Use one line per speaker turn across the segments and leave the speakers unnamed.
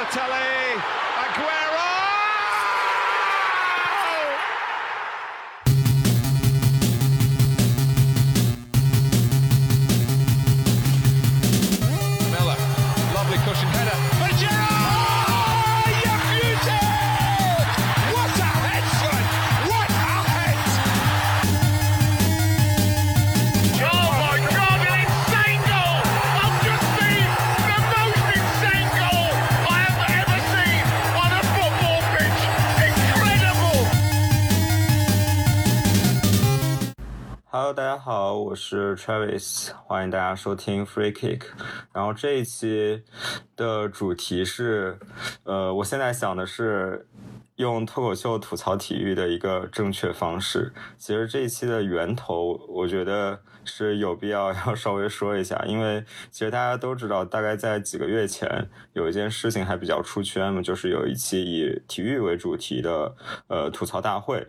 Balotelli,
是 Travis，欢迎大家收听 Free Kick。然后这一期的主题是，呃，我现在想的是用脱口秀吐槽体育的一个正确方式。其实这一期的源头，我觉得是有必要 要稍微说一下，因为其实大家都知道，大概在几个月前有一件事情还比较出圈嘛，就是有一期以体育为主题的呃吐槽大会，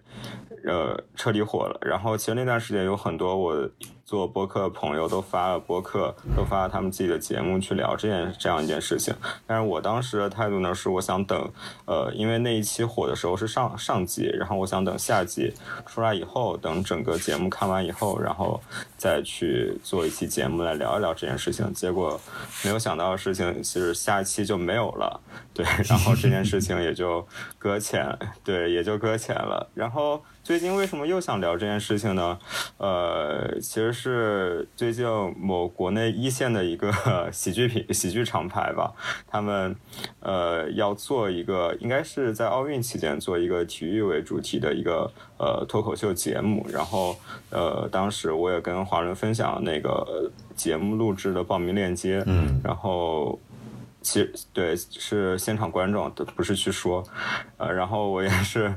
呃彻底火了。然后其实那段时间有很多我做播客的朋友都发了播客，都发了他们自己的节目去聊这件这样一件事情。但是我当时的态度呢是，我想等，呃，因为那一期火的时候是上上集，然后我想等下集出来以后，等整个节目看完以后，然后再去做一期节目来聊一聊这件事情。结果没有想到的事情，其实下一期就没有了，对，然后这件事情也就搁浅，对，也就搁浅了。然后最近为什么又想聊这件事情呢？呃，其实是最近某国内一线的一个 喜剧品喜剧厂牌吧，他们呃要做一个，应该是在奥运期间做一个体育为主题的一个呃脱口秀节目。然后呃，当时我也跟华伦分享那个节目录制的报名链接，
嗯
然后。其实对，是现场观众，不是去说，呃，然后我也是，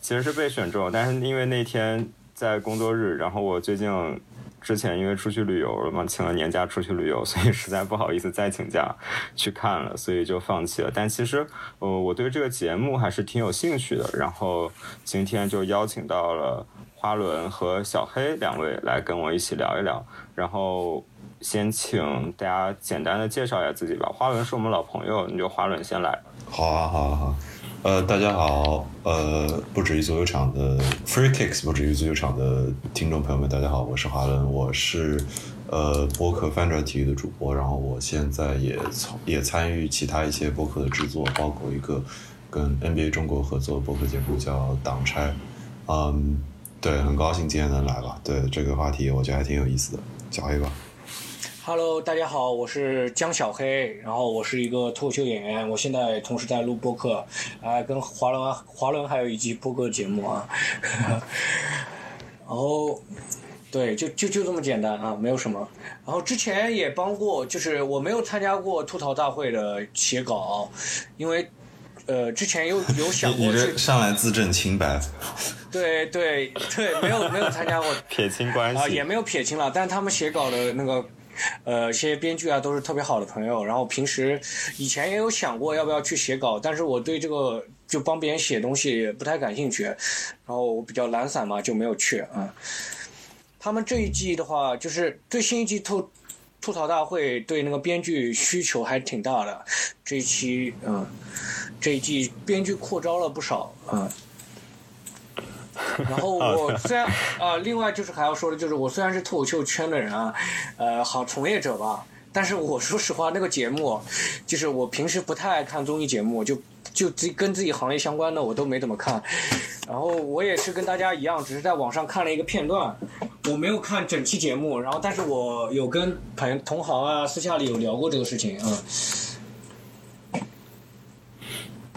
其实是被选中，但是因为那天在工作日，然后我最近之前因为出去旅游了嘛，请了年假出去旅游，所以实在不好意思再请假去看了，所以就放弃了。但其实，呃，我对这个节目还是挺有兴趣的，然后今天就邀请到了花轮和小黑两位来跟我一起聊一聊，然后。先请大家简单的介绍一下自己吧。花轮是我们老朋友，你就花轮先来。
好啊，好啊，好。呃，大家好，呃，不止于足球场的 Free Kicks，不止于足球场的听众朋友们，大家好，我是华伦，我是呃播客翻转体育的主播，然后我现在也从也参与其他一些播客的制作，包括一个跟 NBA 中国合作的播客节目叫《挡拆》，嗯，对，很高兴今天能来吧。对这个话题，我觉得还挺有意思的，小黑吧。
Hello，大家好，我是江小黑，然后我是一个脱口秀演员，我现在同时在录播客，啊、跟华伦华伦还有一期播客节目啊，然后对，就就就这么简单啊，没有什么。然后之前也帮过，就是我没有参加过吐槽大会的写稿，因为呃之前有有想过 你
这，上来自证清白，
对对对，没有没有参加过。
撇清关系，
啊，也没有撇清了，但是他们写稿的那个，呃，些编剧啊都是特别好的朋友。然后平时以前也有想过要不要去写稿，但是我对这个就帮别人写东西不太感兴趣，然后我比较懒散嘛，就没有去啊。他们这一季的话，就是最新一季吐吐槽大会对那个编剧需求还挺大的，这一期嗯，这一季编剧扩招了不少嗯。然后 我虽然啊、另外就是还要说的就是，我虽然是脱口秀圈的人啊，呃，好从业者吧，但是我说实话，那个节目，就是我平时不太爱看综艺节目，就就自己跟自己行业相关的我都没怎么看。然后我也是跟大家一样，只是在网上看了一个片段，我没有看整期节目。然后，但是我有跟朋同行啊，私下里有聊过这个事情啊。嗯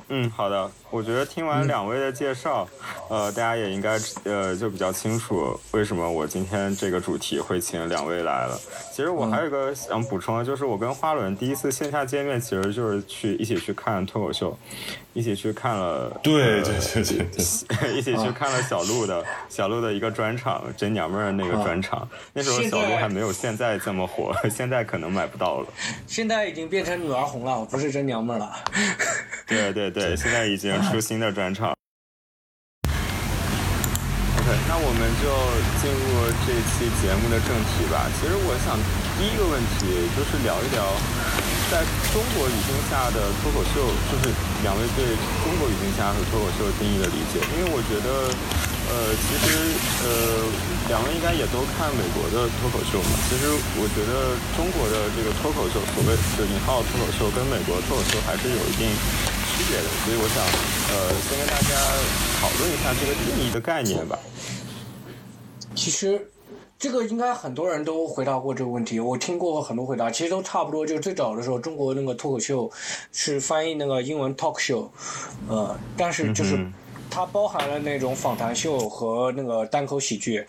嗯，好的。我觉得听完两位的介绍，呃，大家也应该呃就比较清楚为什么我今天这个主题会请两位来了。其实我还有一个想补充的，就是我跟花轮第一次线下见面，其实就是去一起去看脱口秀，一起去看了，
对
呃
对对对对。
一起去看了小鹿的小鹿的一个专场，真娘们儿那个专场。那时候小鹿还没有现在这么火，现在可能买不到了。
现在已经变成女儿红了，不是真娘们儿了。
对对对，现在已经出新的专场。OK，那我们就进入这期节目的正题吧。其实我想第一个问题就是聊一聊在中国语境下的脱口秀，就是两位对中国语境下和脱口秀定义的理解，因为我觉得，呃，其实呃，两位应该也都看美国的脱口秀嘛。其实我觉得中国的这个脱口秀，所谓的引号脱口秀，跟美国脱口秀还是有一定区别的。所以我想，呃，先跟大家讨论一下这个定义的概念吧。
其实这个应该很多人都回答过这个问题，我听过很多回答，其实都差不多。就是最早的时候，中国那个脱口秀是翻译那个英文 talk show，呃，但是就是
嗯
它包含了那种访谈秀和那个单口喜剧。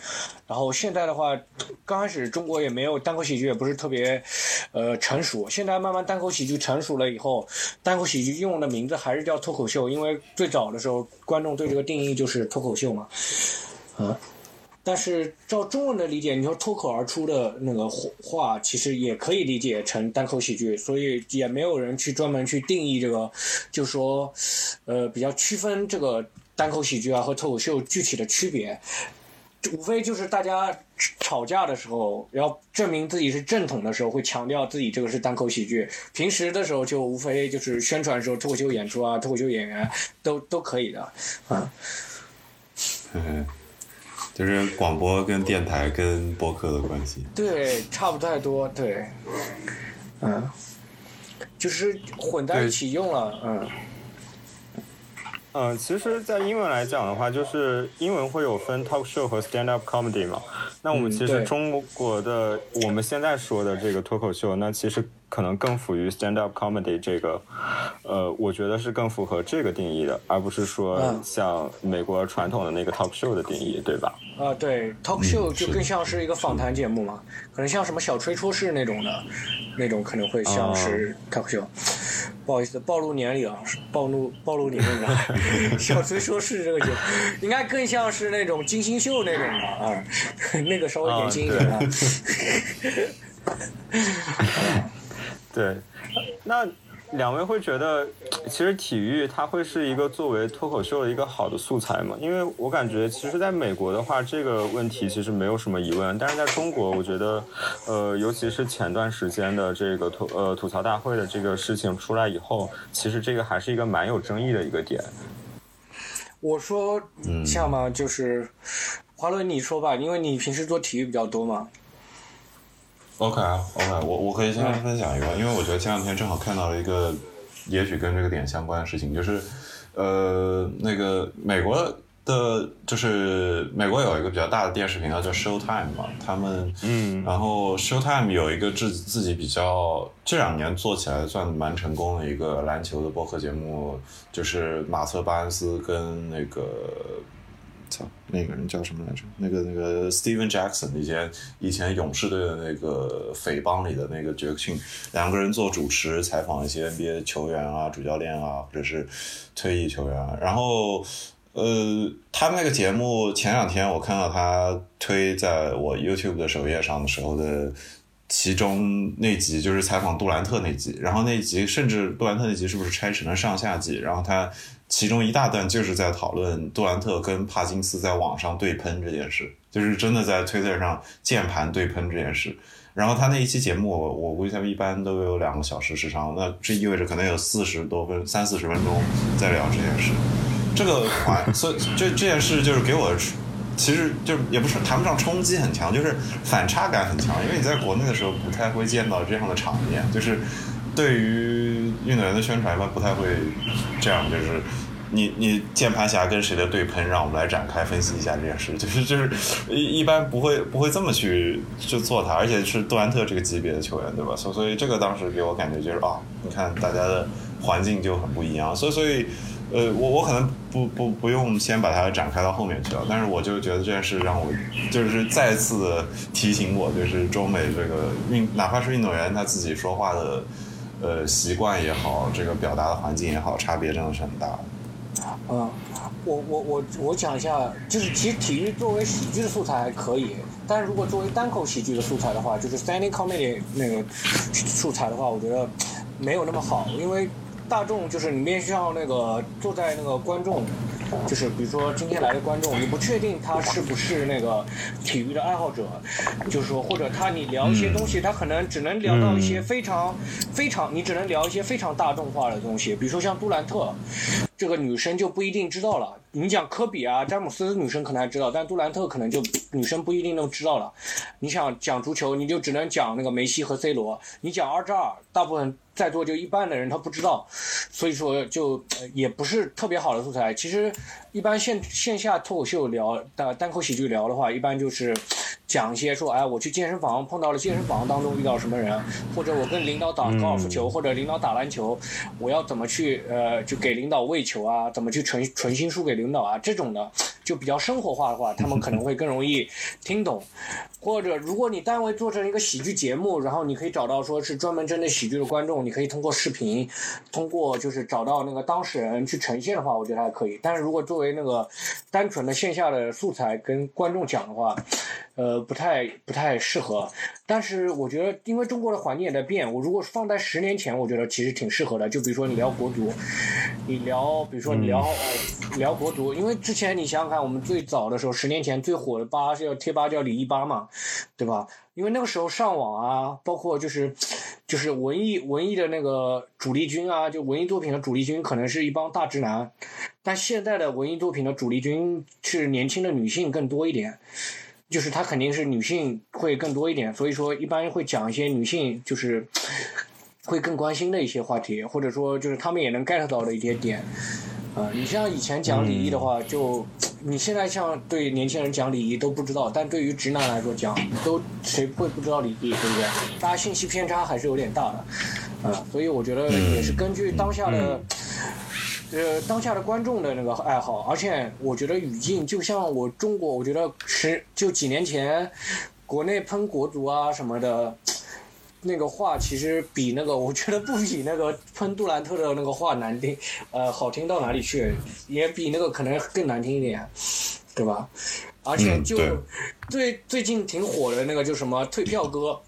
然后现在的话，刚开始中国也没有单口喜剧，也不是特别呃成熟。现在慢慢单口喜剧成熟了以后，单口喜剧用的名字还是叫脱口秀，因为最早的时候观众对这个定义就是脱口秀嘛，嗯。但是照中文的理解，你说脱口而出的那个话，其实也可以理解成单口喜剧，所以也没有人去专门去定义这个，就说，呃，比较区分这个单口喜剧啊和脱口秀具体的区别，无非就是大家吵架的时候要证明自己是正统的时候，会强调自己这个是单口喜剧；平时的时候就无非就是宣传的时候脱口秀演出啊、脱口秀演员都都可以的，啊。
嗯，就是广播跟电台跟播客的关系。
对，差不太多，对，嗯，就是混在一起用了，嗯，
嗯，其实，在英文来讲的话，就是英文会有分 talk show 和 stand up comedy 嘛。那我们
嗯
其实中国的、我们现在说的这个脱口秀，那其实可能更符于 stand up comedy 这个，呃，我觉得是更符合这个定义的，而不是说
嗯
像美国传统的那个 talk show 的定义，对吧？
啊，对，talk show 就更像是一个访谈节目嘛，可能像什么小吹出事那种的，那种可能会像是 talk show。不好意思，暴露年龄啊，暴露暴露年龄啊！小吹说是这个节目，应该更像是那种金星秀那种的啊，那个稍微年轻一点啊。
对，那两位会觉得，其实体育它会是一个作为脱口秀的一个好的素材吗？因为我感觉，其实在美国的话，这个问题其实没有什么疑问，但是在中国，我觉得，呃，尤其是前段时间的这个吐呃吐槽大会的这个事情出来以后，其实这个还是一个蛮有争议的一个点。
我说像嘛，就是华伦，你说吧，因为你平时做体育比较多嘛。
OK 啊，OK，我我可以先分享一个，因为我觉得前两天正好看到了一个，也许跟这个点相关的事情，就是，呃，那个美国的，就是美国有一个比较大的电视频道叫 Showtime 嘛，他们，
嗯
然后 Showtime 有一个自自己比较这两年做起来算蛮成功的一个篮球的播客节目，就是马特巴恩斯跟那个。操，那个人叫什么来着？那个那个 Steven Jackson 以前以前勇士队的那个匪帮里的那个杰克逊，两个人做主持，采访一些 NBA 球员啊、主教练啊，或者是退役球员。然后，呃，他们那个节目前两天我看到他推在我 YouTube 的首页上的时候的。其中那集就是采访杜兰特那集，然后那集甚至杜兰特那集是不是拆成了上下集？然后他其中一大段就是在讨论杜兰特跟帕金斯在网上对喷这件事，就是真的在推特上键盘对喷这件事。然后他那一期节目，我我估计他们一般都有两个小时时长，那这意味着可能有四十多分三四十分钟在聊这件事。这个环，所以这这件事就是给我其实就也不是谈不上冲击很强，就是反差感很强，因为你在国内的时候不太会见到这样的场面，就是对于运动员的宣传一般不太会这样，就是你 你键盘侠跟谁的对喷，让我们来展开分析一下这件事，就是就是一一般不会不会这么去去做它，而且是杜兰特这个级别的球员，对吧？所所以这个当时给我感觉就是啊，你看大家的环境就很不一样，所以所以。呃，我我可能不不不用先把它展开到后面去了，但是我就觉得这件事让我就是再次提醒我，就是中美这个运，哪怕是运动员他自己说话的呃习惯也好，这个表达的环境也好，差别真的是很大。
嗯，我我我我讲一下，就是其实体育作为喜剧的素材还可以，但是如果作为单口喜剧的素材的话，就是 standing comedy 那个素材的话，我觉得没有那么好，因为大众就是你面向那个坐在那个观众，就是比如说今天来的观众，你不确定他是不是那个体育的爱好者，就是说或者他你聊一些东西，他可能只能聊到一些非常非常，你只能聊一些非常大众化的东西，比如说像杜兰特，这个女生就不一定知道了。你讲科比啊、詹姆斯，女生可能还知道，但杜兰特可能就女生不一定都知道了。你想讲足球，你就只能讲那个梅西和 C 罗；你讲二战二，大部分在座就一半的人他不知道，所以说就呃也不是特别好的素材。其实一般线线下脱口秀聊单单口喜剧聊的话，一般就是讲一些说，哎，我去健身房碰到了健身房当中遇到什么人，或者我跟领导打高尔夫球，或者领导打篮球，我要怎么去呃就给领导喂球啊，怎么去纯纯心输给领导啊，这种的就比较生活化的话，他们可能会更容易听懂。或者如果你单位做成一个喜剧节目，然后你可以找到说是专门针对喜剧的观众，你可以通过视频，通过就是找到那个当事人去呈现的话，我觉得还可以。但是如果作为那个单纯的线下的素材跟观众讲的话，呃，不太不太适合。但是我觉得，因为中国的环境也在变，我如果放在十年前，我觉得其实挺适合的。就比如说你聊国足，你聊，比如说你聊、呃聊国足，因为之前你想想看，我们最早的时候，十年前最火的吧是叫贴吧叫李一吧嘛，对吧？因为那个时候上网啊，包括就是就是文艺文艺的那个主力军啊，就文艺作品的主力军可能是一帮大直男，但现在的文艺作品的主力军是年轻的女性更多一点。就是它肯定是女性会更多一点，所以说一般会讲一些女性就是会更关心的一些话题，或者说就是他们也能 get 到的一些点。呃，你像以前讲礼仪的话，就你现在像对年轻人讲礼仪都不知道，但对于直男来说讲，都谁会不知道礼仪，对不对？大家信息偏差还是有点大的，呃，所以我觉得也是根据当下的。呃，当下的观众的那个爱好，而且我觉得语境就像我中国，我觉得十就几年前，国内喷国足啊什么的，那个话其实比那个 我觉得不比那个喷杜兰特的那个话难听，呃，好听到哪里去，也比那个可能更难听一点，对吧？而且就、
嗯
最最近挺火的那个就什么退票哥。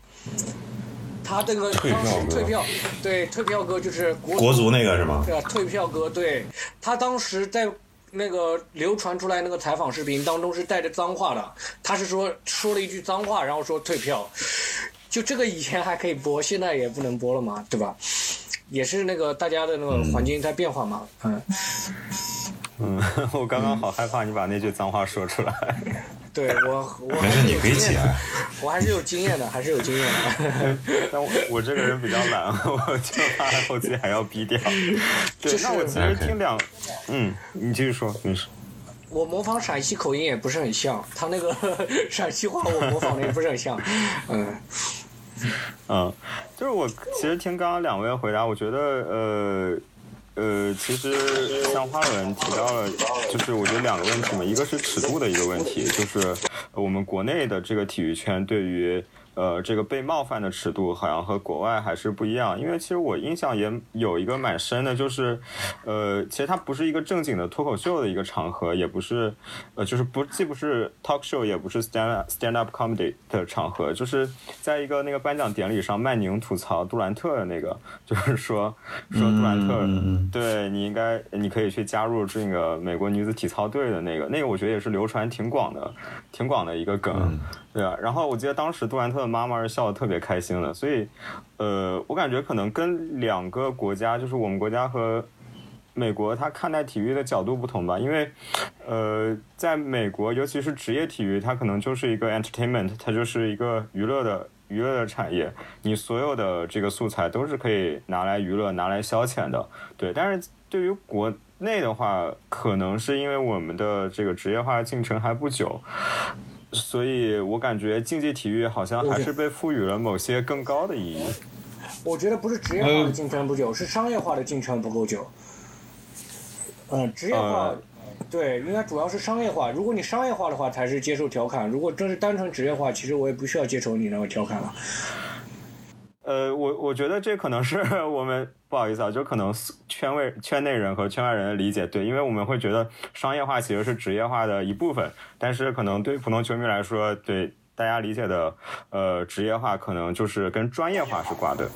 他这个
退票
当时退票，对退票哥就是国
国足那个是吗？
对啊，退票哥，对他当时在那个流传出来那个采访视频当中是带着脏话的，他是说说了一句脏话，然后说退票，就这个以前还可以播，现在也不能播了嘛，对吧？也是那个大家的那个环境在变化嘛，嗯，
嗯，我刚刚好害怕你把那句脏话说出来。
对我我
没事，
还是
你可以起。
我还是有经验的，还是有经验的。
但我我这个人比较懒，我就怕后期还要逼掉。对
就，是
那我其实听两，嗯，你继续说，没事。
我模仿陕西口音也不是很像，他那个陕西话我模仿的也不是很像，嗯。
嗯，就是我其实听刚刚两位回答，我觉得呃呃，其实像花轮提到了，就是我觉得两个问题嘛，一个是尺度的一个问题，就是我们国内的这个体育圈对于。呃，这个被冒犯的尺度好像和国外还是不一样，因为其实我印象也有一个蛮深的，就是，呃，其实它不是一个正经的脱口秀的一个场合，也不是，呃，就是不既不是 talk show，也不是 stand up stand up comedy 的场合，就是在一个那个颁奖典礼上，曼宁吐槽杜兰特的那个，就是说说杜兰特，对你应该你可以去加入这个美国女子体操队的那个，那个我觉得也是流传挺广的，挺广的一个梗。
嗯。
对啊，然后我记得当时杜兰特的妈妈是笑得特别开心的，所以，呃，我感觉可能跟两个国家，就是我们国家和美国，他看待体育的角度不同吧。因为，呃，在美国，尤其是职业体育，它可能就是一个 entertainment，它就是一个娱乐的娱乐的产业，你所有的这个素材都是可以拿来娱乐、拿来消遣的。对，但是对于国内的话，可能是因为我们的这个职业化进程还不久。所以我感觉竞技体育好像还是被赋予了某些更高的意义。
我觉得不是职业化的进程不久，是商业化的进程不够久。嗯，职业化，
呃
对，应该主要是商业化。如果你商业化的话，才是接受调侃；如果真是单纯职业化，其实我也不需要接受你那个调侃了。
呃，我我觉得这可能是 我们不好意思啊，就可能圈外圈内人和圈外人的理解对，因为我们会觉得商业化其实是职业化的一部分，但是可能对普通球迷来说，对大家理解的呃职业化可能就是跟专业化是挂的。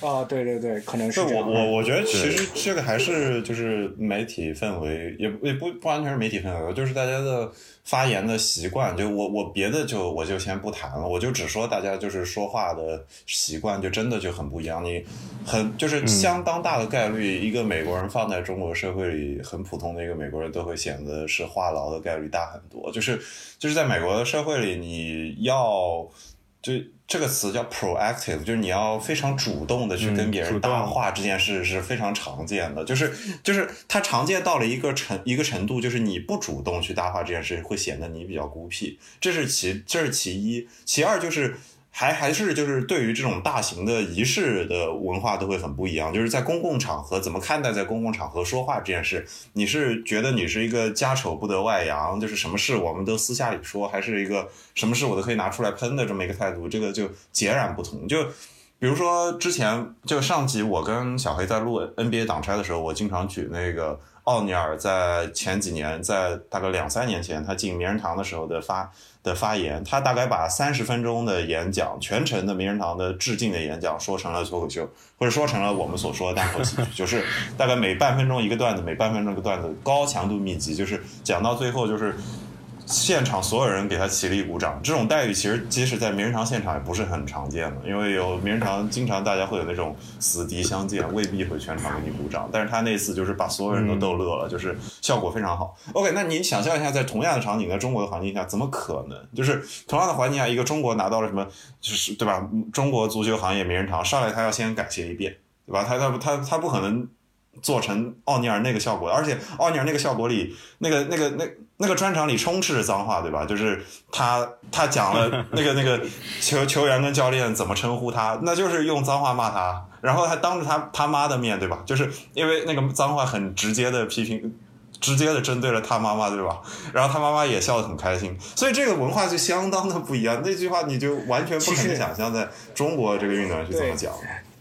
啊，对对对，可能是
我
这样。
我我觉得其实这个还是就是媒体氛围，也也不不完全是媒体氛围，就是大家的发言的习惯。就我我别的就我就先不谈了，我就只说大家就是说话的习惯就真的就很不一样。你很就是相当大的概率，一个美国人放在中国社会里，很普通的一个美国人都会显得是话痨的概率大很多。就是就是在美国的社会里，你要。就这个词叫 proactive，就是你要非常主动的去跟别人搭话，这件事是非常常见的。就是就是它常见到了一个程一个程度，就是你不主动去搭话这件事，会显得你比较孤僻。这是其这是其一，其二就是。还还是就是对于这种大型的仪式的文化都会很不一样，就是在公共场合怎么看待在公共场合说话这件事，你是觉得你是一个家丑不得外扬，就是什么事我们都私下里说，还是一个什么事我都可以拿出来喷的这么一个态度，这个就截然不同。就比如说之前就上集我跟小黑在录 NBA 挡拆的时候，我经常举那个奥尼尔在前几年，在大概两三年前他进名人堂的时候的发的发言，他大概把三十分钟的演讲，全程的名人堂的致敬的演讲说成了脱口秀，或者说成了我们所说的单口喜剧，就是大概每半分钟一个段子，每半分钟一个段子，高强度密集，就是讲到最后就是。现场所有人给他起立鼓掌，这种待遇其实即使在名人堂现场也不是很常见的，因为有名人堂经常大家会有那种死敌相见，未必会全场给你鼓掌。但是他那次就是把所有人都逗乐了，就是效果非常好。OK，那你想象一下，在同样的场景，在中国的环境下，怎么可能？就是同样的环境下，一个中国拿到了什么，就是对吧？中国足球行业名人堂上来，他要先感谢一遍，对吧？他他他他不可能。做成奥尼尔那个效果，而且奥尼尔那个效果里，那个那个那那个专场里充斥着脏话，对吧？就是他他讲了 那个那个球球员跟教练怎么称呼他，那就是用脏话骂他，然后还当着他他妈的面，对吧？就是因为那个脏话很直接的批评，直接的针对了他妈妈，对吧？然后他妈妈也笑得很开心，所以这个文化就相当的不一样。那句话你就完全不可能想象在中国这个运动员是怎么讲。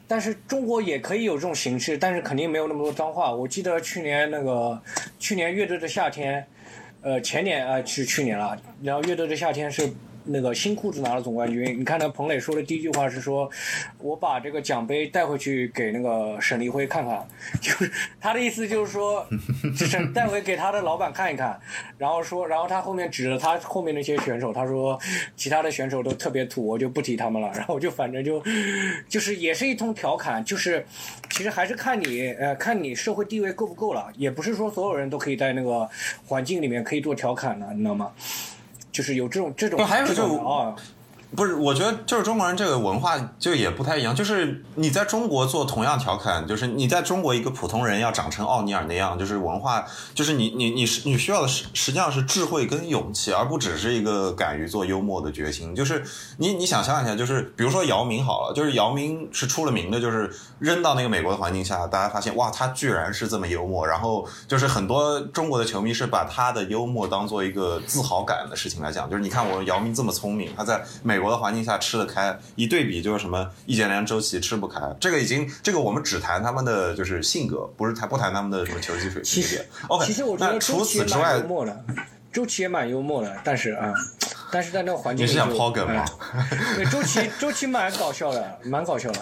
但是中国也可以有这种形式，但是肯定没有那么多脏话。我记得去年那个去年乐队的夏天，呃，前年啊、呃、去年了，然后乐队的夏天是。那个新裤子拿了总冠军，你看那彭磊说的第一句话是说，我把这个奖杯带回去给那个沈立辉看看，就是他的意思就是说，就是带回给他的老板看一看，然后说，然后他后面指着他后面那些选手，他说其他的选手都特别土，我就不提他们了，然后就反正就就是也是一通调侃，就是其实还是看你呃看你社会地位够不够了，也不是说所有人都可以在那个环境里面可以做调侃的，你知道吗？就是有这种这种
还有
这种。
不是，我觉得就是中国人这个文化就也不太一样。就是你在中国做同样调侃，就是你在中国一个普通人要长成奥尼尔那样，就是文化，就是你你你是你需要的实实际上是智慧跟勇气，而不只是一个敢于做幽默的决心。就是你你想象一下，就是比如说姚明好了，就是姚明是出了名的，就是扔到那个美国的环境下，大家发现哇，他居然是这么幽默，然后就是很多中国的球迷是把他的幽默当做一个自豪感的事情来讲，就是你看我姚明这么聪明，他在美国的环境下吃得开，一对比就是什么易建联、周琦吃不开，这个已经这个我们只谈他们的就是性格，不是谈不谈他们的什么球技水
其实
平
其实我觉得
除此之外
幽，默的，周琦也蛮幽默的，但是啊、但是在那个环境
你是想抛梗吗？
哎对，周琦 周琦蛮搞笑的，蛮搞笑的，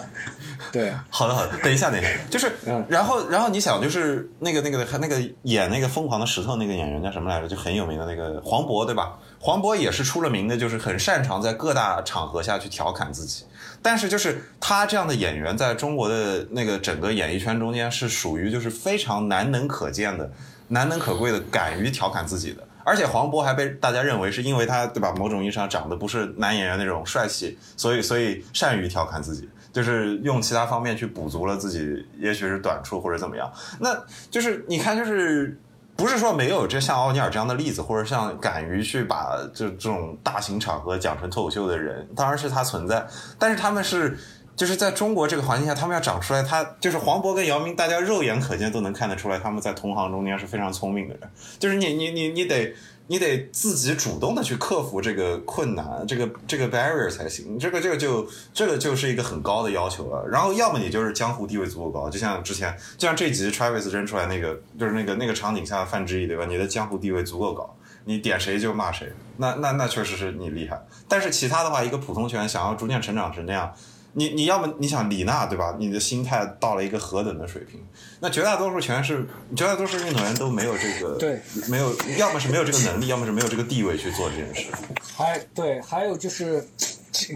对。
好的好的，等一下等一下，就是
嗯
然后然后你想就是那个那个那个演那个疯狂的石头那个演员叫什么来着？就很有名的那个黄渤对吧？黄渤也是出了名的，就是很擅长在各大场合下去调侃自己。但是就是他这样的演员，在中国的那个整个演艺圈中间是属于就是非常难能可见的、难能可贵的，敢于调侃自己的。而且黄渤还被大家认为是因为他对吧，某种意义上长得不是男演员那种帅气，所以所以善于调侃自己，就是用其他方面去补足了自己也许是短处或者怎么样。那就是你看，就是不是说没有这像奥尼尔这样的例子，或者像敢于去把这这种大型场合讲成脱口秀的人，当然是他存在，但是他们是。就是在中国这个环境下，他们要长出来，他就是黄渤跟姚明，大家肉眼可见都能看得出来，他们在同行中间是非常聪明的人。就是你你你你得你得自己主动的去克服这个困难，这个这个 barrier 才行。这个这个就这个就是一个很高的要求了。然后要么你就是江湖地位足够高，就像之前就像这集 Travis 扔出来那个，就是那个那个场景下范志毅对吧？你的江湖地位足够高。你点谁就骂谁，那那那确实是你厉害。但是其他的话，一个普通球员想要逐渐成长成那样，你你要么你想李娜对吧？你的心态到了一个何等的水平？那绝大多数全是绝大多数运动员都没有这个
对，
没有，要么是没有这个能力，要么是没有这个地位去做这件事。
还对，还有就是，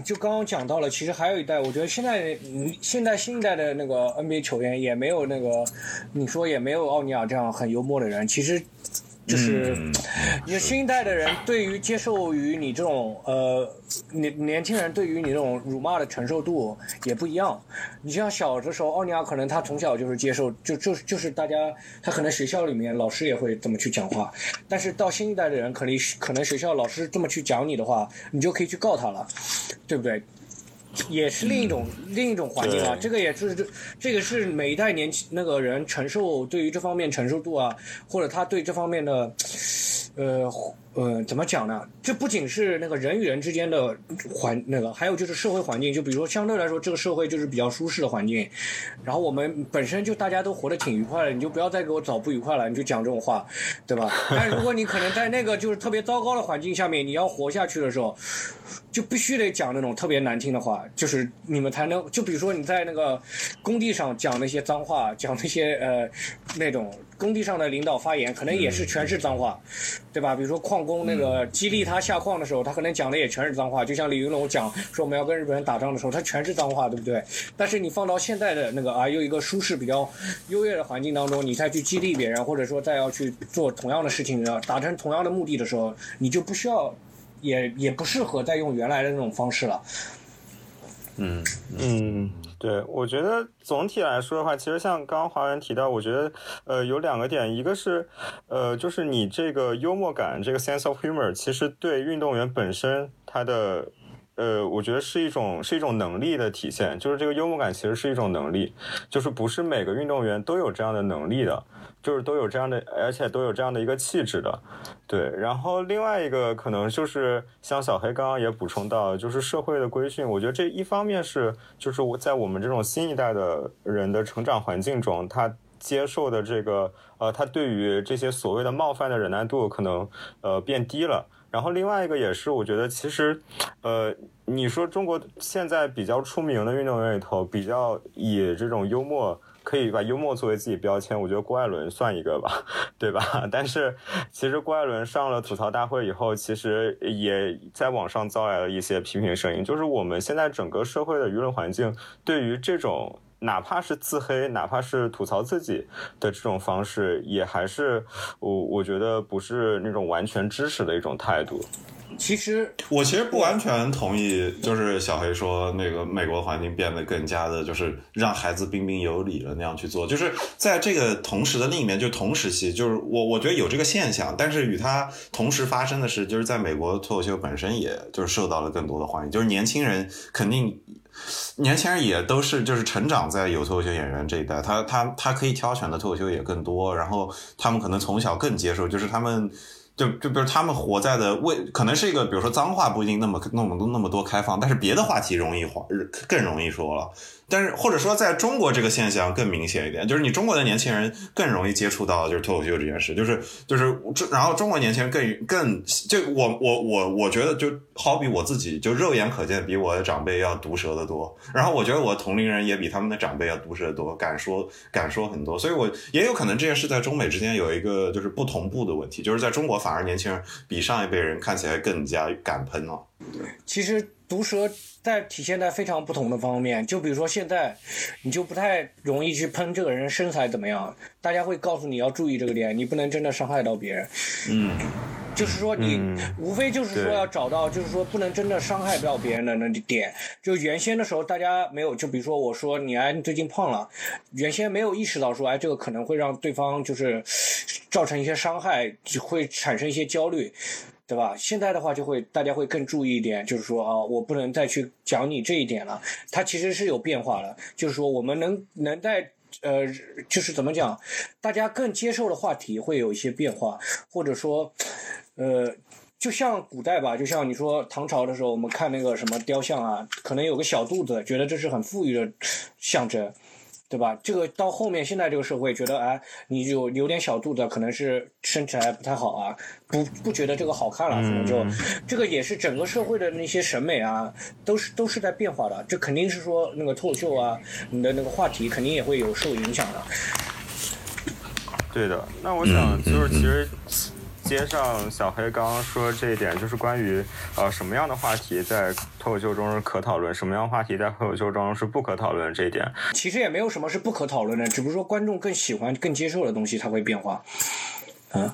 就刚刚讲到了，其实还有一代，我觉得现在嗯现在新一代的那个 NBA 球员也没有那个，你说也没有奥尼尔这样很幽默的人，其实。就是
嗯，
你新一代的人对于接受于你这种呃年年轻人对于你这种辱骂的承受度也不一样。你像小的时候，奥尼尔可能他从小就是接受，就就就是大家他可能学校里面老师也会这么去讲话，但是到新一代的人，可能可能学校老师这么去讲你的话，你就可以去告他了，对不对？也是另一种、另一种环境啊，这个也是这这个是每一代年轻那个人承受对于这方面承受度啊，或者他对这方面的，呃呃怎么讲呢？这不仅是那个人与人之间的环那个，还有就是社会环境，就比如说相对来说这个社会就是比较舒适的环境，然后我们本身就大家都活得挺愉快的，你就不要再给我找不愉快了，你就讲这种话，对吧？但是如果你可能在那个就是特别糟糕的环境下面，你要活下去的时候，就必须得讲那种特别难听的话，就是你们才能，就比如说你在那个工地上讲那些脏话，讲那些呃那种工地上的领导发言，可能也是全是脏话，对吧？比如说矿工那个激励他下矿的时候，他可能讲的也全是脏话，就像李云龙讲说我们要跟日本人打仗的时候，他全是脏话，对不对？但是你放到现在的那个啊，又一个舒适比较优越的环境当中，你再去激励别人，或者说再要去做同样的事情，达成同样的目的的时候，你就不需要。也也不适合再用原来的那种方式了。
嗯，
嗯，对，我觉得总体来说的话，其实像刚刚华文提到，我觉得呃有两个点，一个是呃就是你这个幽默感，这个 sense of humor，其实对运动员本身他的。呃，我觉得是一种是一种能力的体现，就是这个幽默感其实是一种能力，就是不是每个运动员都有这样的能力的，就是都有这样的，而且都有这样的一个气质的，对。然后另外一个可能就是像小黑刚刚也补充到，就是社会的规训，我觉得这一方面是就是我在我们这种新一代的人的成长环境中，他接受的这个呃，他对于这些所谓的冒犯的忍耐度可能呃变低了。然后另外一个也是，我觉得其实，呃，你说中国现在比较出名的运动员里头，比较以这种幽默可以把幽默作为自己标签，我觉得郭艾伦算一个吧，对吧？但是其实郭艾伦上了吐槽大会以后，其实也在网上招来了一些批评声音，就是我们现在整个社会的舆论环境对于这种。哪怕是自黑，哪怕是吐槽自己的这种方式，也还是我我觉得不是那种完全支持的一种态度。
其实
我其实不完全同意，就是小黑说那个美国环境变得更加的，就是让孩子彬彬有礼了那样去做。就是在这个同时的另一面，就同时期，就是我我觉得有这个现象，但是与它同时发生的是，就是在美国脱口秀本身也就是受到了更多的欢迎，就是年轻人肯定。年轻人也都是就是成长在有脱口秀演员这一代，他他他可以挑选的脱口秀也更多，然后他们可能从小更接受，就是他们就就比如他们活在的为可能是一个，比如说脏话不一定那么那么多那么多开放，但是别的话题容易话更容易说了。但是或者说在中国这个现象更明显一点，就是你中国的年轻人更容易接触到就是脱口秀这件事，就是就是然后中国年轻人更更就我我我我觉得就好比我自己就肉眼可见比我的长辈要毒舌的多，然后我觉得我同龄人也比他们的长辈要毒舌的多，敢说敢说很多，所以我也有可能这件事在中美之间有一个就是不同步的问题，就是在中国反而年轻人比上一辈人看起来更加敢喷了。
其实毒舌在体现在非常不同的方面，就比如说现在，你就不太容易去喷这个人身材怎么样，大家会告诉你要注意这个点，你不能真的伤害到别人。
嗯，
就是说你、
嗯
无非就是说要找到，就是说不能真的伤害到别人的那点。就原先的时候大家没有，就比如说我说你哎你最近胖了，原先没有意识到说哎这个可能会让对方就是造成一些伤害，就会产生一些焦虑。对吧？现在的话就会大家会更注意一点，就是说啊，我不能再去讲你这一点了。它其实是有变化的，就是说我们能能在呃，就是怎么讲，大家更接受的话题会有一些变化，或者说呃。就像古代吧，就像你说唐朝的时候，我们看那个什么雕像啊，可能有个小肚子，觉得这是很富裕的象征。对吧？这个到后面现在这个社会觉得，哎，你有有点小肚子，可能是身材不太好啊，不不觉得这个好看了，可能就这个也是整个社会的那些审美啊，都是都是在变化的。这肯定是说那个脱口秀啊，你的那个话题肯定也会有受影响的。
对的，那我想就是其实接上小黑刚刚说这一点，就是关于呃什么样的话题在脱口秀中是可讨论，什么样的话题在脱口秀中是不可讨论这一点。
其实也没有什么是不可讨论的，只不过说观众更喜欢、更接受的东西，它会变化。嗯，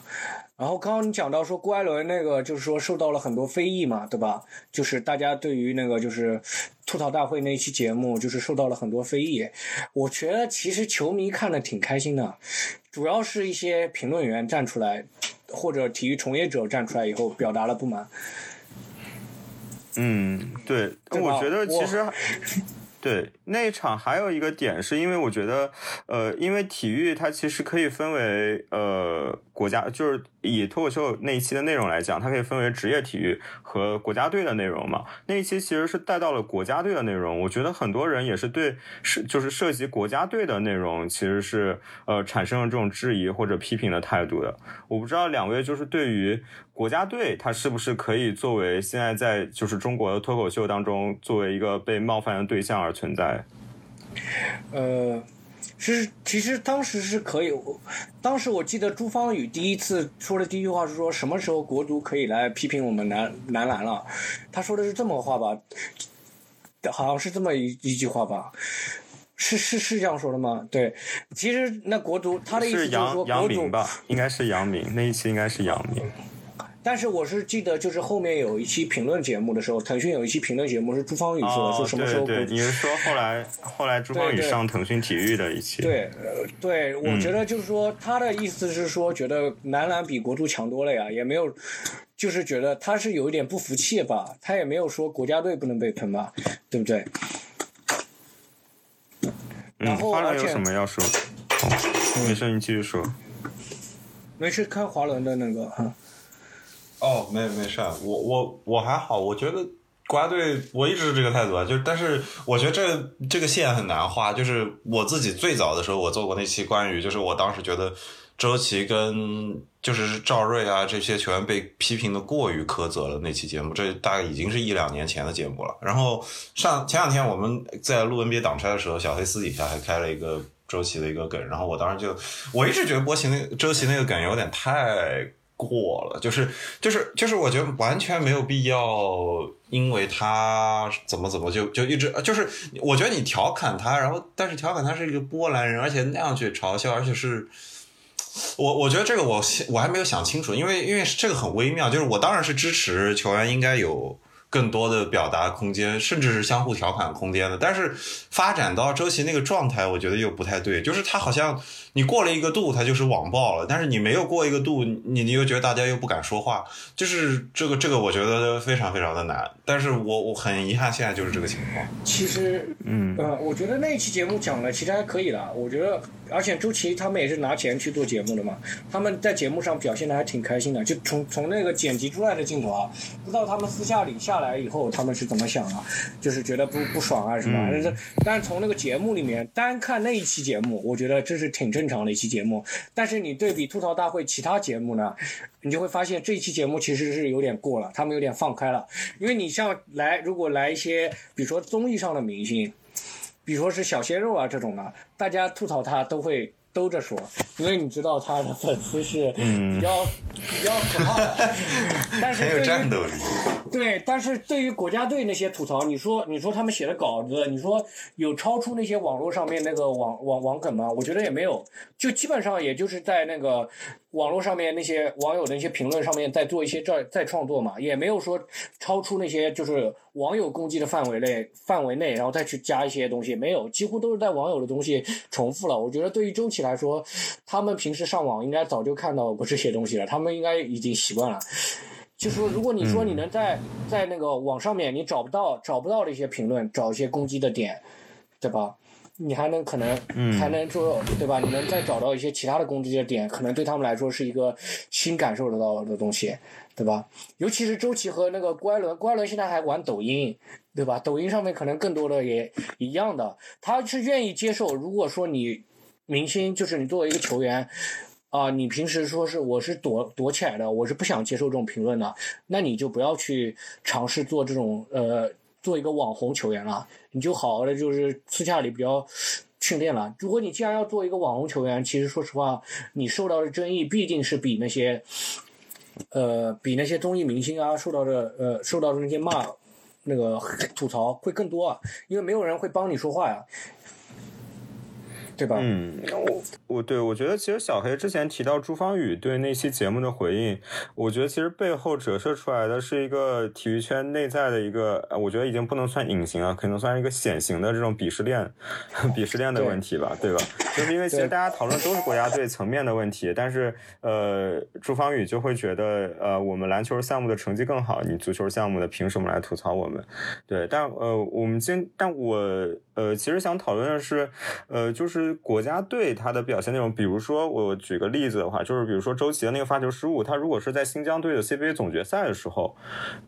然后刚刚你讲到说郭艾伦那个，就是说受到了很多非议嘛，对吧？就是大家对于那个就是吐槽大会那一期节目，就是受到了很多非议。我觉得其实球迷看的挺开心的，主要是一些评论员站出来，或者体育从业者站出来以后表达了不满。
嗯，对，
对
我觉得其实对那一场还有一个点，是因为我觉得，呃，因为体育它其实可以分为呃国家，就是以脱口秀那一期的内容来讲，它可以分为职业体育和国家队的内容嘛。那一期其实是带到了国家队的内容，我觉得很多人也是对是就是涉及国家队的内容，其实是呃产生了这种质疑或者批评的态度的。我不知道两位就是对于国家队，它是不是可以作为现在在就是中国的脱口秀当中作为一个被冒犯的对象而存在？
呃，是其实当时是可以，我当时我记得朱芳雨第一次说的第一句话是说什么时候国足可以来批评我们男男篮了？他说的是这么个话吧？好像是这么一一句话吧？是是是这样说的吗？对，其实那国足他的意思就是说
杨杨
国足
明吧？应该是杨明，那一期应该是杨明。
但是我是记得，就是后面有一期评论节目的时候，腾讯有一期评论节目是朱芳雨说的，说什么时候
对对，你是说后来后来朱芳雨上腾讯体育的一期？
对，呃，对，我觉得就是说，他的意思是说，觉得男篮比国足强多了呀，也没有，就是觉得他是有一点不服气吧，他也没有说国家队不能被喷吧，对不对？然
嗯，花轮有
后而且
什么要说？哦，没事，你继续说。
没事看华伦的那个哈，
哦，没没事，我我我还好，我觉得国家队我一直是这个态度啊，就但是我觉得这这个线很难画，就是我自己最早的时候我做过那期关于，就是我当时觉得周琦跟就是赵睿啊这些球员被批评的过于苛责了那期节目，这大概已经是一两年前的节目了。然后上前两天我们在录 NBA 挡拆的时候，小黑私底下还开了一个周琦的一个梗，然后我当时就我一直觉得波奇那周琦那个梗有点太。过了，就是就是就是，我觉得完全没有必要，因为他怎么怎么就就一直就是，我觉得你调侃他，然后但是调侃他是一个波兰人，而且那样去嘲笑，而且是。我我觉得这个我我还没有想清楚，因为因为这个很微妙，就是我当然是支持球员应该有更多的表达空间，甚至是相互调侃空间的。但是发展到周琦那个状态，我觉得又不太对，就是他好像你过了一个度，它就是网暴了；但是你没有过一个度，你你又觉得大家又不敢说话，就是这个这个我觉得非常非常的难。但是我我很遗憾，现在就是这个情况。
其实，
嗯。
呃，我觉得那一期节目讲的其实还可以的，我觉得，而且周琦他们也是拿钱去做节目的嘛，他们在节目上表现的还挺开心的，就从从那个剪辑出来的镜头啊，不知道他们私下里下来以后他们是怎么想的，就是觉得不不爽啊什么，但是但是从那个节目里面单看那一期节目，我觉得这是挺正正常的一期节目，但是你对比吐槽大会其他节目呢，你就会发现这一期节目其实是有点过了，他们有点放开了，因为你像来如果来一些比如说综艺上的明星。比如说是小鲜肉啊这种的，大家吐槽他都会兜着说，因为你知道他的粉丝是比较、比较可怕的。但是
很有战斗力。
对，但是对于国家队那些吐槽，你说你说他们写的稿子，你说有超出那些网络上面那个网网网梗吗？我觉得也没有，就基本上也就是在那个网络上面那些网友的一些评论上面在做一些再再创作嘛，也没有说超出那些就是网友攻击的范围内范围内，然后再去加一些东西，没有，几乎都是在网友的东西重复了。我觉得对于周琦来说，他们平时上网应该早就看到过这些东西了，他们应该已经习惯了。就是说，如果你说你能在、在那个网上面你找不到找不到的一些评论，找一些攻击的点，对吧？你还能可能还能说对吧？你能再找到一些其他的攻击的点，可能对他们来说是一个新感受得到的东西，对吧？尤其是周琦和那个郭艾伦，郭艾伦现在还玩抖音，对吧？抖音上面可能更多的也一样的，他是愿意接受。如果说你明星，就是你作为一个球员。啊，你平时说是我是躲躲起来的，我是不想接受这种评论的，那你就不要去尝试做这种呃，做一个网红球员了，你就好好的就是私下里比较 训练了。如果你既然要做一个网红球员，其实说实话，你受到的争议必定是比那些呃比那些综艺明星啊受到的呃受到的那些骂那个吐槽会更多啊，因为没有人会帮你说话呀。对吧？
嗯，我我对我觉得其实小黑之前提到朱芳雨对那期节目的回应，我觉得其实背后折射出来的是一个体育圈内在的一个，我觉得已经不能算隐形了，可能算是一个显形的这种鄙视链，鄙视链的问题吧，对吧？就是因为其实大家讨论都是国家队层面的问题，但是呃，朱芳雨就会觉得呃，我们篮球项目的成绩更好，你足球项目的凭什么来吐槽我们？对，但呃，我们今但我呃，其实想讨论的是，呃，就是。国家队他的表现内容，比如说我举个例子的话，就是比如说周琦的那个发球失误，他如果是在新疆队的 CBA 总决赛的时候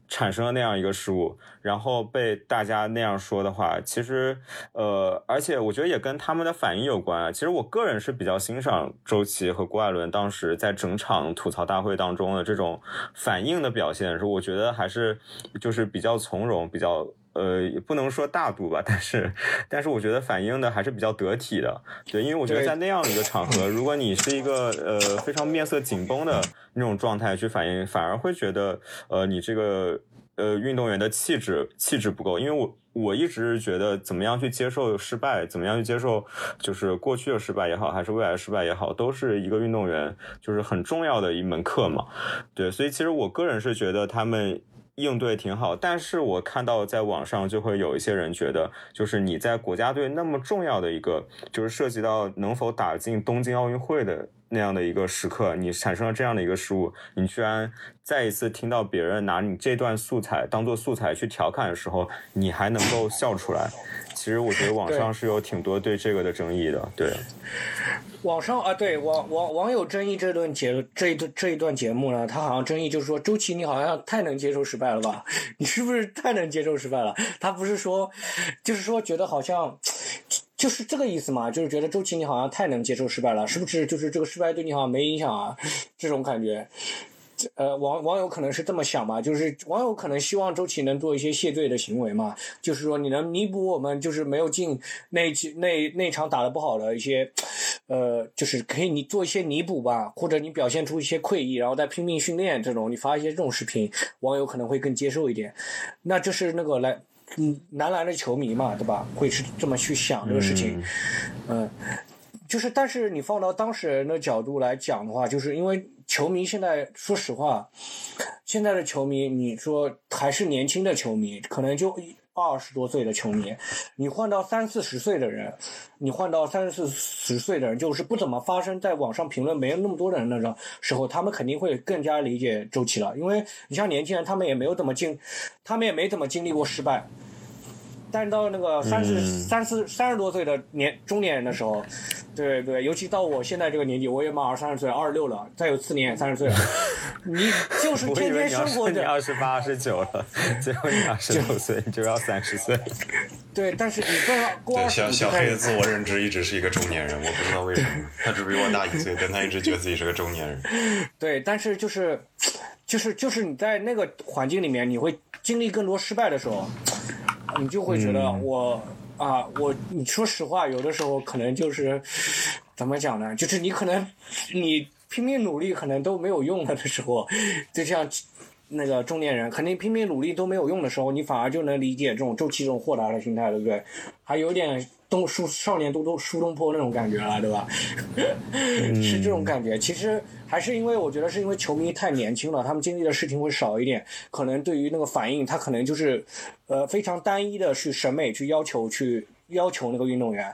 产生了那样一个失误，然后被大家那样说的话，其实呃，而且我觉得也跟他们的反应有关啊。其实我个人是比较欣赏周琦和郭艾伦当时在整场吐槽大会当中的这种反应的表现，是我觉得还是就是比较从容，比较。呃，也不能说大度吧，但是，但是我觉得反应的还是比较得体的，对，因为我觉得在那样的一个场合，如果你是一个呃非常面色紧绷的那种状态去反应，反而会觉得呃你这个呃运动员的气质气质不够，因为我我一直觉得怎么样去接受失败，怎么样去接受就是过去的失败也好，还是未来的失败也好，都是一个运动员就是很重要的一门课嘛，对，所以其实我个人是觉得他们。应对挺好，但是我看到在网上就会有一些人觉得，就是你在国家队那么重要的一个，就是涉及到能否打进东京奥运会的那样的一个时刻，你产生了这样的一个失误，你居然再一次听到别人拿你这段素材当做素材去调侃的时候，你还能够笑出来。其实我觉得网上是有挺多对这个的争议的，对。
网上啊，对网网网友争议这段节这一段这一段节目呢，他好像争议就是说周琦你好像太能接受失败了吧？你是不是太能接受失败了？他不是说，就是说觉得好像就是这个意思嘛？就是觉得周琦你好像太能接受失败了，是不是？就是这个失败对你好像没影响啊？这种感觉。呃，网网友可能是这么想吧，就是网友可能希望周琦能做一些谢罪的行为嘛，就是说你能弥补我们就是没有进那几那那场打得不好的一些，呃，就是可以你做一些弥补吧，或者你表现出一些愧意，然后再拼命训练这种，你发一些这种视频，网友可能会更接受一点。那这是那个来，嗯，男篮的球迷嘛，对吧？会是这么去想这个事情，嗯，就是但是你放到当事人的角度来讲的话，就是因为。球迷现在说实话，现在的球迷，你说还是年轻的球迷，可能就二十多岁的球迷，你换到三四十岁的人，你换到三四十岁的人，就是不怎么发生在网上评论没有那么多的人的时候，他们肯定会更加理解周琦了，因为你像年轻人，他们也没有怎么经，他们也没怎么经历过失败。但是到那个三十三四三十多岁的年中年人的时候，对对，尤其到我现在这个年纪，我也马上三十岁，二十六了，再有四年三十岁了。你就是天天生活着。
你二十八、二十九了，最后你二十六岁，你就要三十岁。
对，但是你过
对小小黑的自我认知一直是一个中年人，我不知道为什么，他只比我大一岁，但他一直觉得自己是个中年人。
对，但是就是就是就是你在那个环境里面，你会经历更多失败的时候。你就会觉得我啊，我你说实话，有的时候可能就是怎么讲呢？就是你可能你拼命努力，可能都没有用了的时候，就像那个中年人，肯定拼命努力都没有用的时候，你反而就能理解这种周期这种豁达的心态，对不对？还有点。东苏少年东东苏东坡那种感觉了，对吧？是这种感觉。其实还是因为我觉得是因为球迷太年轻了，他们经历的事情会少一点，可能对于那个反应，他可能就是呃非常单一的去审美去要求去要求那个运动员。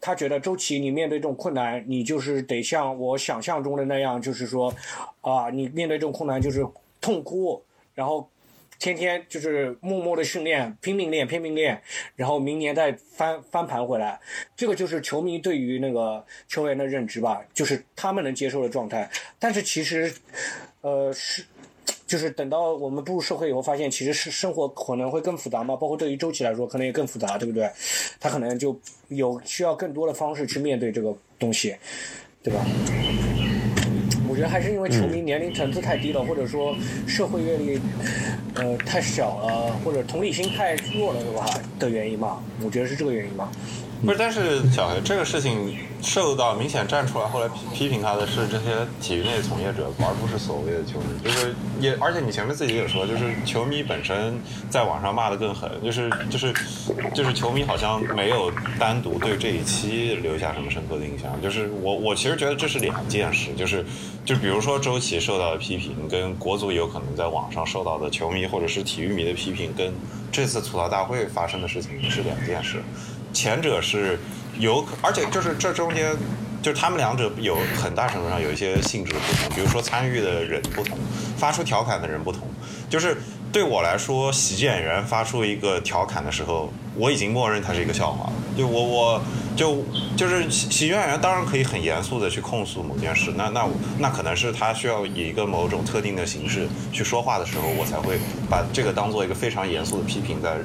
他觉得周琦，你面对这种困难，你就是得像我想象中的那样，就是说啊，你面对这种困难就是痛哭，然后天天就是默默的训练，拼命练，拼命练，然后明年再翻翻盘回来。这个就是球迷对于那个球员的认知吧，就是他们能接受的状态。但是其实，呃，是。就是等到我们步入社会以后，发现其实是生活可能会更复杂嘛，包括对于周琦来说，可能也更复杂，对不对？他可能就有需要更多的方式去面对这个东西，对吧？我觉得还是因为球迷年龄层次太低了，或者说社会阅历呃太小了，或者同理心太弱了，对吧？的原因嘛，我觉得是这个原因嘛。
不是，但是小黑这个事情受到明显站出来，后来批批评他的是这些体育内从业者，而不是所谓的球迷。就是也，而且你前面自己也说，就是球迷本身在网上骂的更狠，就是就是就是球迷好像没有单独对这一期留下什么深刻的印象。就是我我其实觉得这是两件事，就是就比如说周琦受到的批评，跟国足有可能在网上受到的球迷或者是体育迷的批评，跟这次吐槽大会发生的事情是两件事。前者是有，而且就是这中间，就是他们两者有很大程度上有一些性质的不同，比如说参与的人不同，发出调侃的人不同。就是对我来说，喜剧演员发出一个调侃的时候，我已经默认他是一个笑话了。就我我就就是喜喜剧演员当然可以很严肃的去控诉某件事，那那那可能是他需要以一个某种特定的形式去说话的时候，我才会把这个当做一个非常严肃的批评在。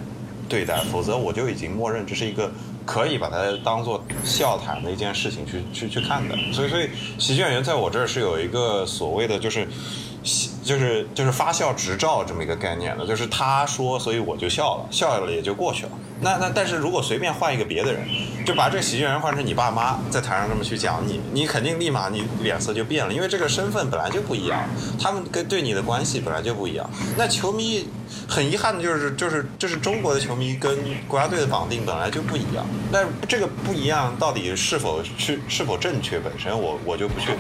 对待，否则我就已经默认这是一个可以把它当做笑谈的一件事情去去去看的。所以，所以喜剧演员在我这儿是有一个所谓的就是。就是就是发笑执照这么一个概念的，就是他说，所以我就笑了，笑了也就过去了。那那但是如果随便换一个别的人，就把这喜剧人换成你爸妈在台上这么去讲你，你肯定立马你脸色就变了，因为这个身份本来就不一样，他们跟对你的关系本来就不一样。那球迷很遗憾的就是就是就是中国的球迷跟国家队的绑定本来就不一样。那这个不一样到底是否是是否正确，本身我我就不去。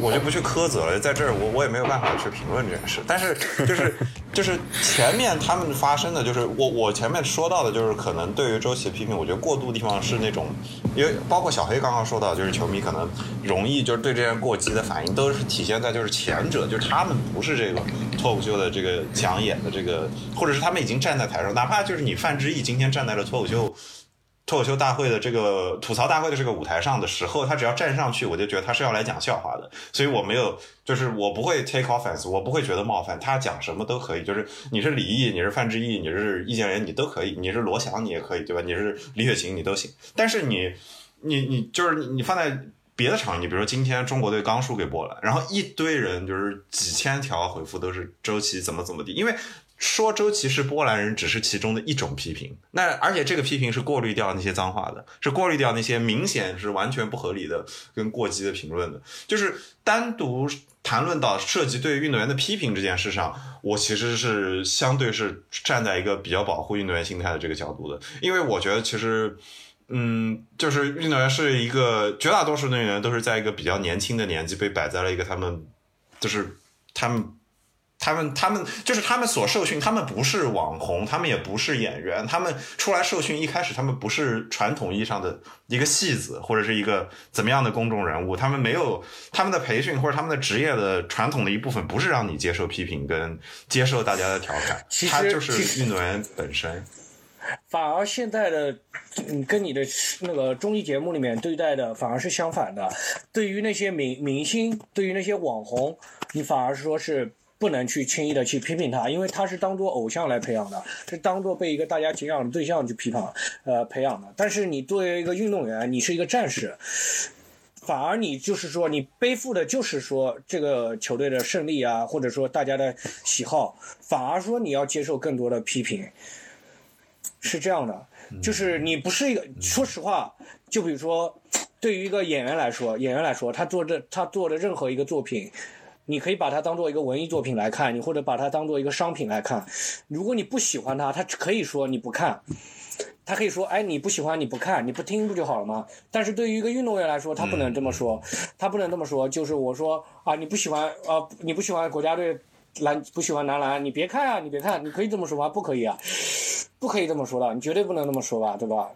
我就不去苛责了，在这儿我我也没有办法去评论这件事。但是就是就是前面他们发生的就是我我前面说到的就是可能对于周琦的批评，我觉得过度的地方是那种，因为包括小黑刚刚说到，就是球迷可能容易就是对这件过激的反应，都是体现在就是前者，就是他们不是这个脱口秀的这个讲演的这个，或者是他们已经站在台上，哪怕就是你范志毅今天站在了脱口秀。脱口秀大会的这个吐槽大会的这个舞台上的时候，他只要站上去，我就觉得他是要来讲笑话的，所以我没有，就是我不会 take offense，我不会觉得冒犯，他讲什么都可以，就是你是李毅，你是范志毅，你是易建联，你都可以，你是罗翔，你也可以，对吧？你是李雪琴，你都行。但是你，你，你就是你放在别的场，你比如说今天中国队刚输给波兰，然后一堆人就是几千条回复都是周琦怎么怎么地，因为。说周琦是波兰人只是其中的一种批评，那而且这个批评是过滤掉那些脏话的，是过滤掉那些明显是完全不合理的跟过激的评论的。就是单独谈论到涉及对运动员的批评这件事上，我其实是相对是站在一个比较保护运动员心态的这个角度的，因为我觉得其实，嗯，就是运动员是一个绝大多数运动员都是在一个比较年轻的年纪被摆在了一个他们，就是他们。他们他们就是他们所受训，他们不是网红，他们也不是演员，他们出来受训一开始，他们不是传统意义上的一个戏子或者是一个怎么样的公众人物，他们没有他们的培训或者他们的职业的传统的一部分，不是让你接受批评跟接受大家的调侃，他就是运动员本身。
反而现在的，嗯，跟你的那个综艺节目里面对待的反而是相反的，对于那些明明星，对于那些网红，你反而是说是。不能去轻易的去批评他，因为他是当做偶像来培养的，是当做被一个大家敬仰的对象去批判，呃，培养的。但是你作为一个运动员，你是一个战士，反而你就是说，你背负的就是说这个球队的胜利啊，或者说大家的喜好，反而说你要接受更多的批评，是这样的。就是你不是一个，说实话，就比如说，对于一个演员来说，演员来说，他做这他做的任何一个作品。你可以把它当做一个文艺作品来看，你或者把它当做一个商品来看。如果你不喜欢它，他可以说你不看，他可以说，哎，你不喜欢你不看，你不听不就好了吗？但是对于一个运动员来说，他不能这么说，他不能这么说。就是我说啊，你不喜欢啊，你不喜欢国家队篮，不喜欢男篮，你别看啊，你别看，你可以这么说吗？不可以啊，不可以这么说的，你绝对不能这么说吧，对吧？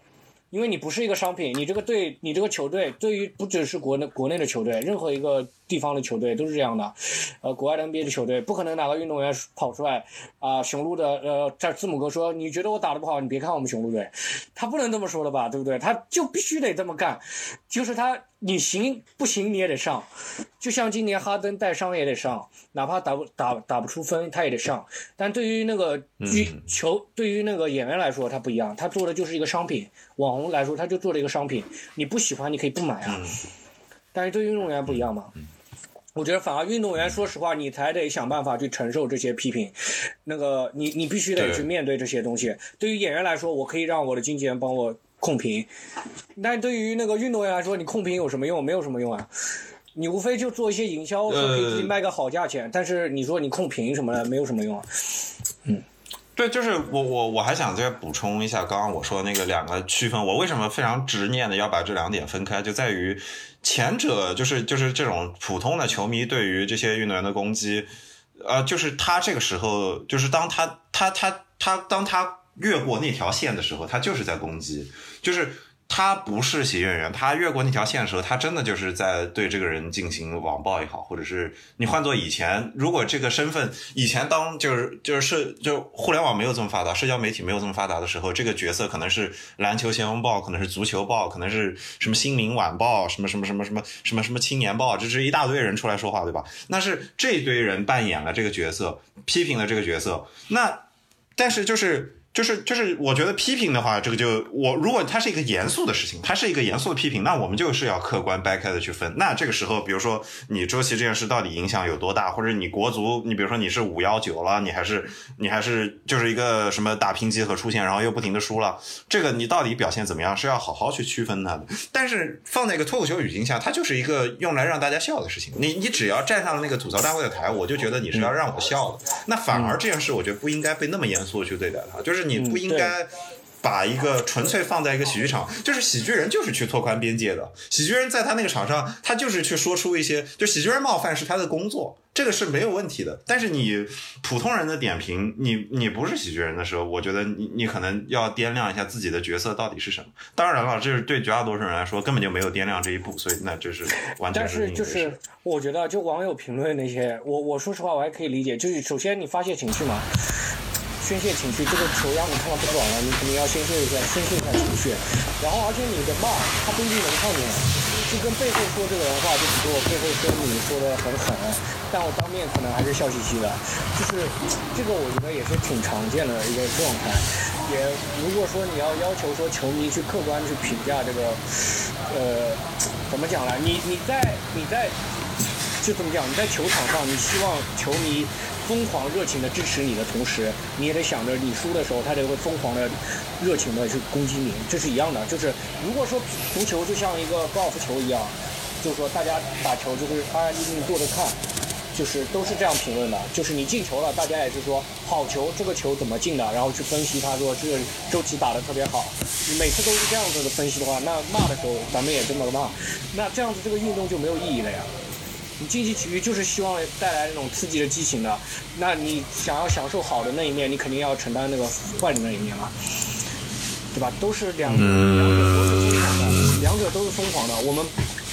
因为你不是一个商品，你这个队，你这个球队，对于不只是国内国内的球队，任何一个地方的球队都是这样的。呃国外的 NBA 的球队，不可能哪个运动员跑出来啊、雄鹿的呃这字母哥说你觉得我打的不好，你别看我们雄鹿队，他不能这么说的吧，对不对？他就必须得这么干，就是他你行不行你也得上，就像今年哈登带伤也得上，哪怕打不打打不出分他也得上，但对于那个剧球，对于那个演员来说他不一样，他做的就是一个商品，网红来说他就做了一个商品，你不喜欢你可以不买啊，但是对于运动员不一样嘛。我觉得反而运动员，说实话，你才得想办法去承受这些批评，那个你你必须得去面对这些东西。对于演员来说，我可以让我的经纪人帮我控评，但对于那个运动员来说，你控评有什么用？没有什么用啊。你无非就做一些营销，说给自己卖个好价钱，但是你说你控评什么的，没有什么用啊。
嗯对，就是我我我还想再补充一下刚刚我说的那个两个区分，我为什么非常执念的要把这两点分开，就在于前者就是就是这种普通的球迷对于这些运动员的攻击，呃，就是他这个时候就是当他他他他当他越过那条线的时候，他就是在攻击，就是。他不是喜剧演员，他越过那条线的时候，他真的就是在对这个人进行网暴也好，或者是你换做以前，如果这个身份以前当就是就是社就互联网没有这么发达，社交媒体没有这么发达的时候，这个角色可能是篮球新闻报，可能是足球报，可能是什么新民晚报，什么什么什么什么什么什么青年报，这是一大堆人出来说话，对吧？那是这堆人扮演了这个角色，批评了这个角色，那但是就是。就是就是，我觉得批评的话，这个就我如果它是一个严肃的事情，它是一个严肃的批评，那我们就是要客观掰开的去分。那这个时候，比如说你周琦这件事到底影响有多大，或者你国足，你比如说你是五幺九了，你还是你还是就是一个什么打拼机和出现，然后又不停的输了，这个你到底表现怎么样，是要好好去区分它的。但是放在一个脱口秀语境下，它就是一个用来让大家笑的事情。你你只要站上了那个吐槽大会的台，我就觉得你是要让我笑的。那反而这件事，我觉得不应该被那么严肃的去对待它，就是你不应该。把一个纯粹放在一个喜剧场，就是喜剧人就是去拓宽边界的。喜剧人在他那个场上，他就是去说出一些，就喜剧人冒犯是他的工作，这个是没有问题的。但是你普通人的点评，你你不是喜剧人的时候，我觉得你你可能要掂量一下自己的角色到底是什么。当然了，这是对绝大多数人来说根本就没有掂量这一步，所以那这是完全
但是就
另一回事
是我觉得，就网友评论那些，我我说实话，我还可以理解。就是首先你发泄情绪嘛，宣泄情绪，这个球让你看到不爽了，你肯定要宣泄一下，宣泄一下情绪。然后，而且你的骂，他不一定能看见，就跟背后说这个人话，就比如我背后说你说的很狠，但我当面可能还是笑嘻嘻的。就是这个，我觉得也是挺常见的一个状态。也如果说你要要求说球迷去客观去评价这个，呃，怎么讲呢？你你在你在就怎么讲？你在球场上，你希望球迷疯狂热情的支持你的同时，你也得想着你输的时候，他就会疯狂的热情的去攻击你，这是一样的。就是如果说足球就像一个高尔夫球一样，就是说大家打球就是安安静静坐着看。就是都是这样评论的，就是你进球了，大家也是说好球，这个球怎么进的，然后去分析他说这个周琦打得特别好。你每次都是这样子的分析的话，那骂的时候咱们也这么骂，那这样子这个运动就没有意义了呀。你竞技体育就是希望带来那种刺激的激情的，那你想要享受好的那一面，你肯定要承担那个坏的那一面嘛，对吧？都是两两者都是疯狂的，两者都是疯狂的。我们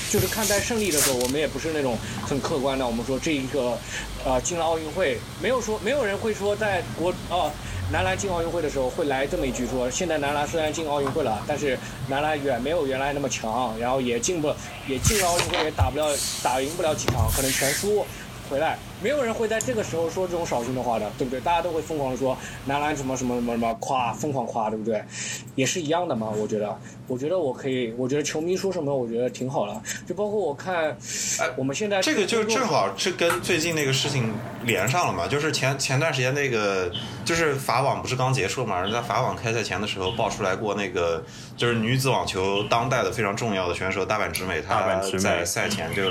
就是看待胜利的时候，我们也不是那种很客观的。我们说这一个，呃，进了奥运会，没有说没有人会说在国啊、男篮进奥运会的时候会来这么一句说，现在男篮虽然进奥运会了，但是男篮远没有原来那么强，然后也进不也进了奥运会也打不了打赢不了几场，可能全输。回来，没有人会在这个时候说这种扫兴的话的，对不对？大家都会疯狂的说男篮什么什么什么什么夸，疯狂夸，对不对？也是一样的嘛，我觉得，我觉得我可以，我觉得球迷说什么，我觉得挺好的，就包括我看，我们现在
这个就正好是跟最近那个事情连上了嘛，就是前前段时间那个，就是法网不是刚结束嘛，人在法网开赛前的时候爆出来过那个，就是女子网球当代的非常重要的选手大阪直美，她在赛前就。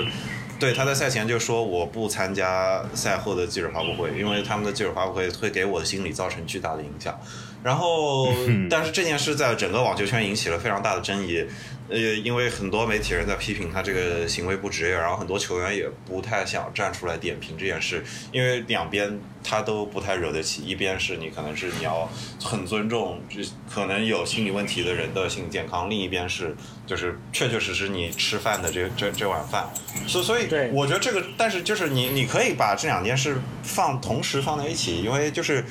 对，他在赛前就说我不参加赛后的记者发布会，因为他们的记者发布会会给我的心理造成巨大的影响。然后，但是这件事在整个网球圈引起了非常大的争议。呃，因为很多媒体人在批评他这个行为不职业，然后很多球员也不太想站出来点评这件事，因为两边他都不太惹得起。一边是你可能是你要很尊重这可能有心理问题的人的心理健康，另一边是就是确确实实你吃饭的这这这碗饭。所所以，
对
我觉得这个，但是就是你你可以把这两件事放同时放在一起，因为就是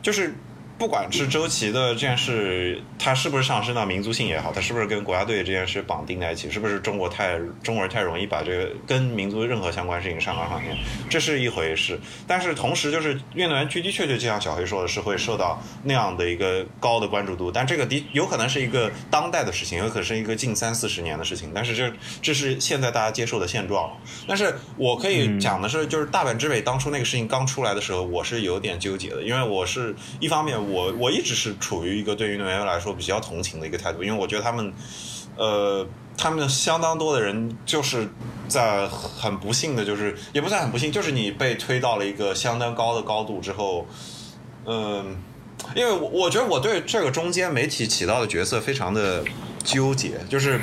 就是。不管是周琦的这件事，他是不是上升到民族性也好，他是不是跟国家队这件事绑定在一起，是不是中国太中国人太容易把这个跟民族任何相关事情上纲上线，这是一回事。但是同时，就是运动员的的确确就像小黑说的，是会受到那样的一个高的关注度。但这个的有可能是一个当代的事情，有可能是一个近三四十年的事情。但是这这是现在大家接受的现状。但是我可以讲的是，就是大阪之北当初那个事情刚出来的时候，我是有点纠结的，因为我是 一方面。我我一直是处于一个对运动员来说比较同情的一个态度，因为我觉得他们，呃，他们相当多的人就是在很不幸的，就是也不算很不幸，就是你被推到了一个相当高的高度之后，嗯，因为我我觉得我对这个中间媒体起到的角色非常的纠结，就是。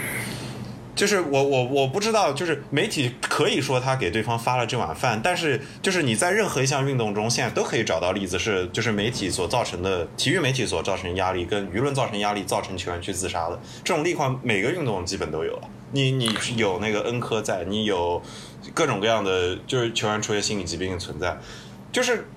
就是我我我不知道，就是媒体可以说他给对方发了这碗饭，但是就是你在任何一项运动中，现在都可以找到例子，是就是媒体所造成的体育媒体所造成压力，跟舆论造成压力，造成球员去自杀的这种例况，每个运动基本都有了。你你有那个恩科在，你有各种各样的就是球员出现心理疾病的存在，就是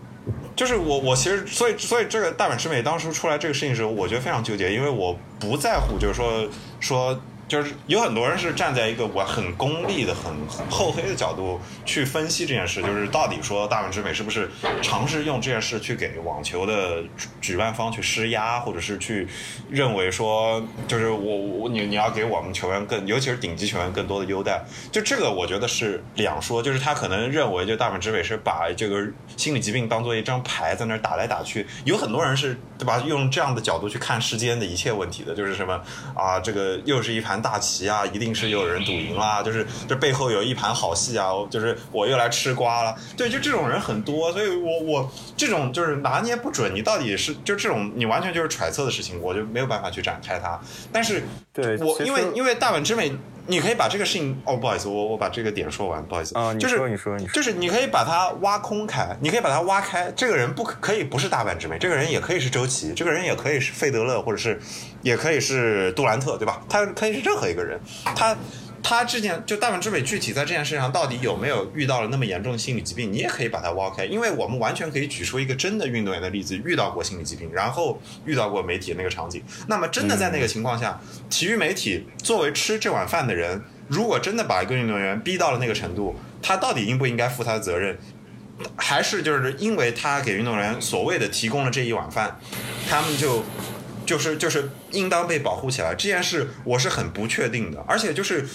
就是我我其实所以所以这个大阪直美当时出来这个事情的时候，我觉得非常纠结，因为我不在乎，就是说说。就是有很多人是站在一个我很功利的、很厚黑的角度去分析这件事，就是到底说大阪直美是不是尝试用这件事去给网球的举办方去施压，或者是去认为说，就是我我你你要给我们球员更，尤其是顶级球员更多的优待，就这个我觉得是两说，就是他可能认为就大阪直美是把这个心理疾病当做一张牌在那打来打去，有很多人是对吧？用这样的角度去看世间的一切问题的，就是什么啊，这个又是一盘。大棋啊，一定是有人赌赢啦，就是这背后有一盘好戏啊，就是我又来吃瓜了。对，就这种人很多，所以我我这种就是拿捏不准，你到底是就这种，你完全就是揣测的事情，我就没有办法去展开它。但是，
对
我因为因为大阪之美，你可以把这个事情哦，不好意思，我我把这个点说完，不好意思
啊，你
就是
说你说你说，
就是你可以把它挖空开，你可以把它挖开。这个人不可可以不是大阪直美，这个人也可以是周琦，这个人也可以是费德勒，或者是也可以是杜兰特，对吧？他可以是任何一个人。他他之前就大阪直美具体在这件事上到底有没有遇到了那么严重的心理疾病，你也可以把它挖开，因为我们完全可以举出一个真的运动员的例子，遇到过心理疾病，然后遇到过媒体那个场景。那么真的在那个情况下，体育媒体作为吃这碗饭的人。如果真的把一个运动员逼到了那个程度，他到底应不应该负他的责任？还是就是因为他给运动员所谓的提供了这一碗饭，他们就就是就是应当被保护起来？这件事我是很不确定的，而且就是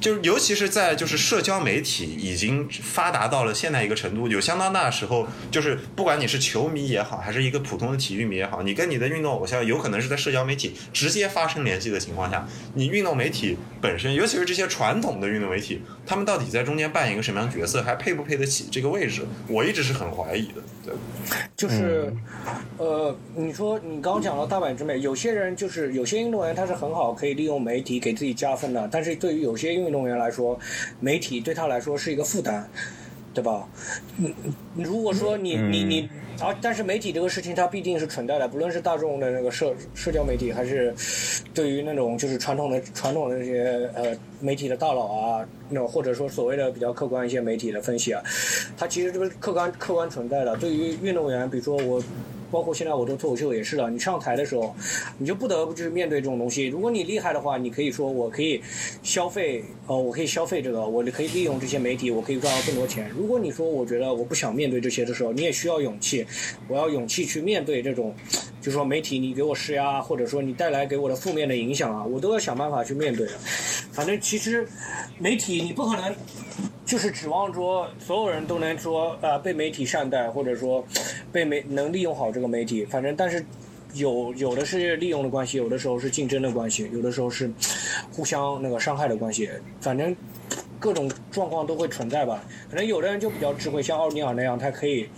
就是尤其是在就是社交媒体已经发达到了现在一个程度，有相当大的时候，就是不管你是球迷也好，还是一个普通的体育迷也好，你跟你的运动偶像有可能是在社交媒体直接发生联系的情况下，你运动媒体本身，尤其是这些传统的运动媒体，他们到底在中间扮演一个什么样角色，还配不配得起这个位置？我一直是很怀疑的。对，
就是，呃，你说你刚刚讲到大阪之美，有些人就是有些运动员他是很好，可以利用媒体给自己加分的，但是对于有些运动员来说，媒体对他来说是一个负担，对吧？嗯，如果说你你你，啊，但是媒体这个事情它必定是存在的，不论是大众的那个社社交媒体，还是对于那种就是传统的传统的那些呃媒体的大佬啊，那种或者说所谓的比较客观一些媒体的分析啊，它其实这个客观客观存在的。对于运动员，比如说我。包括现在我做脱口秀也是的，你上台的时候，你就不得不就是面对这种东西。如果你厉害的话，你可以说我可以消费，呃，我可以消费这个，我可以利用这些媒体，我可以赚到更多钱。如果你说我觉得我不想面对这些的时候，你也需要勇气，我要勇气去面对这种，就说媒体你给我施压，或者说你带来给我的负面的影响啊，我都要想办法去面对的。反正其实媒体你不可能。就是指望说所有人都能说呃被媒体善待，或者说被媒能利用好这个媒体。反正但是有有的是利用的关系，有的时候是竞争的关系，有的时候是互相那个伤害的关系。反正各种状况都会存在吧。可能有的人就比较智慧，像奥尼尔那样，他可以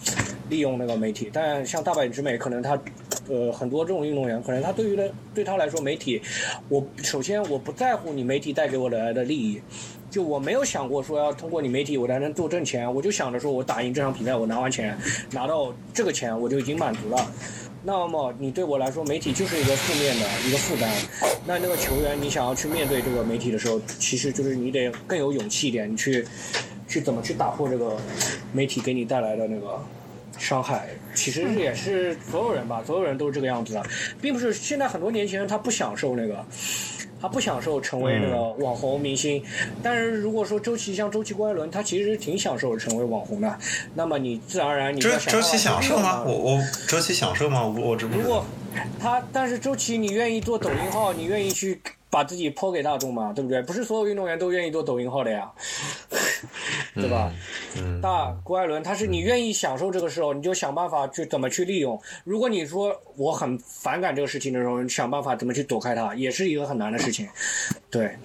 利用那个媒体。但像大阪直美，可能他呃很多这种运动员，可能他对于的对他来说，媒体，我首先我不在乎你媒体带给我来的利益，就我没有想过说要通过你媒体我才能多挣钱，我就想着说我打赢这场比赛，我拿完钱拿到这个钱我就已经满足了。那么你对我来说，媒体就是一个负面的一个负担。那那个球员，你想要去面对这个媒体的时候，其实就是你得更有勇气一点，你去去怎么去打破这个媒体给你带来的那个伤害。其实也是所有人吧，所有人都是这个样子的，并不是现在很多年轻人他不享受那个。他不享受成为那个网红明星，但是如果说周琦像周琦、郭艾伦，他其实挺享受成为网红的。那么你自然而然你
周周琦享受吗？
我
我我周琦享受吗？我我这不知道
如果。他，但是周琦，你愿意做抖音号，你愿意去把自己抛给大众嘛？对不对？不是所有运动员都愿意做抖音号的呀，对吧？
嗯，
那郭艾伦，他是你愿意享受这个时候，你就想办法去怎么去利用。如果你说我很反感这个事情的时候，你想办法怎么去躲开它，也是一个很难的事情。对，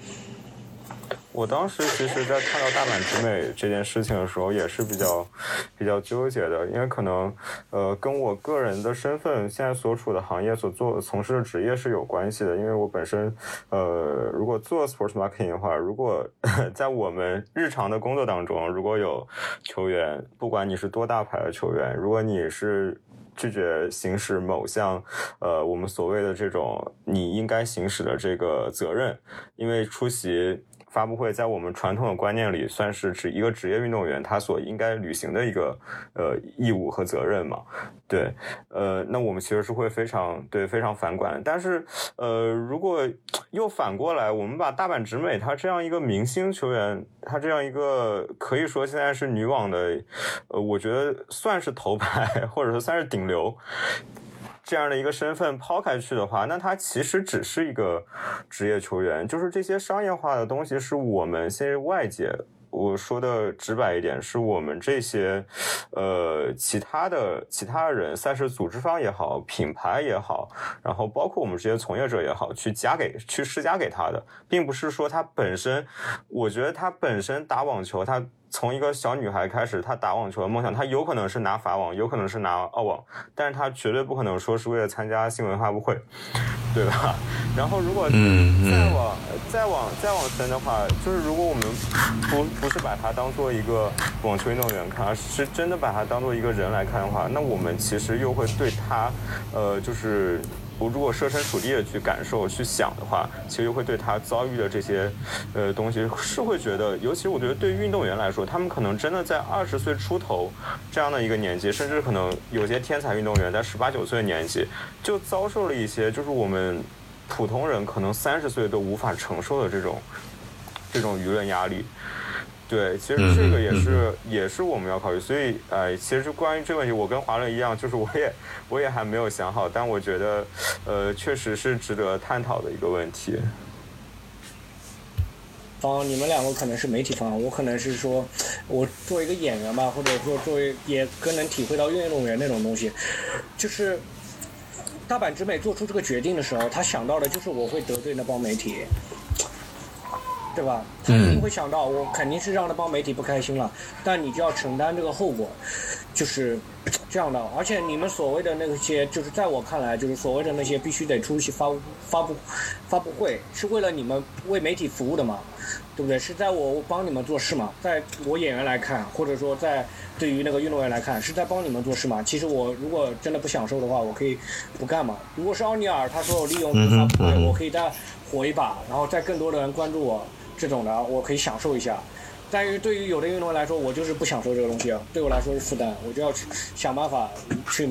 我当时其实，在看到大阪直美这件事情的时候，也是比较比较纠结的，因为可能呃跟我个人的身份、现在所处的行业、所做从事的职业是有关系的。因为我本身呃，如果做 sports marketing 的话，如果 在我们日常的工作当中，如果有球员，不管你是多大牌的球员，如果你是拒绝行使某项，呃，我们所谓的这种你应该行使的这个责任，因为出席发布会在我们传统的观念里，算是指一个职业运动员他所应该履行的一个呃义务和责任嘛。对，呃，那我们其实是会非常对非常反感。但是，呃，如果又反过来，我们把大阪直美她这样一个明星球员，她这样一个可以说现在是女网的，呃，我觉得算是头牌，或者说算是顶流。这样的一个身份抛开去的话，那他其实只是一个职业球员，就是这些商业化的东西是我们现在外界。我说的直白一点，是我们这些，呃，其他的其他人，赛事组织方也好，品牌也好，然后包括我们这些从业者也好，去加给去施加给他的，并不是说他本身，我觉得他本身打网球，他从一个小女孩开始，她打网球的梦想，她有可能是拿法网，有可能是拿澳网，但是她绝对不可能说是为了参加新闻发布会，对吧？然后如果再往再往再往深的话，就是如果我们不不是把她当做一个网球运动员看，而是真的把她当做一个人来看的话，那我们其实又会对她，呃，就是。如果设身处地的去感受、去想的话，其实会对他遭遇的这些，呃，东西是会觉得，尤其我觉得对运动员来说，他们可能真的在二十岁出头这样的一个年纪，甚至可能有些天才运动员在十八九岁的年纪，就遭受了一些就是我们普通人可能三十岁都无法承受的这种这种舆论压力。对，其实这个也是、也是我们要考虑，所以呃，其实关于这个问题，我跟华伦一样，就是我也我也还没有想好，但我觉得呃，确实是值得探讨的一个问题。
方，你们两个可能是媒体方，我可能是说，我作为一个演员吧，或者说作为也更能体会到运动员那种东西，就是大阪直美做出这个决定的时候，他想到的就是我会得罪那帮媒体，对吧？他一定会想到我肯定是让那帮媒体不开心了，但你就要承担这个后果，就是这样的。而且你们所谓的那些，就是在我看来，就是所谓的那些必须得出席发布发布发布会，是为了你们为媒体服务的嘛？对不对？是在我帮你们做事嘛？在我演员来看，或者说在对于那个运动员来看，是在帮你们做事嘛？其实我如果真的不享受的话，我可以不干嘛。如果是奥尼尔，他说我利用发布会，我可以再火一把，然后再更多的人关注我，这种的我可以享受一下。但是对于有的运动员来说，我就是不享受这个东西，啊，对我来说是负担，我就要去想办法去，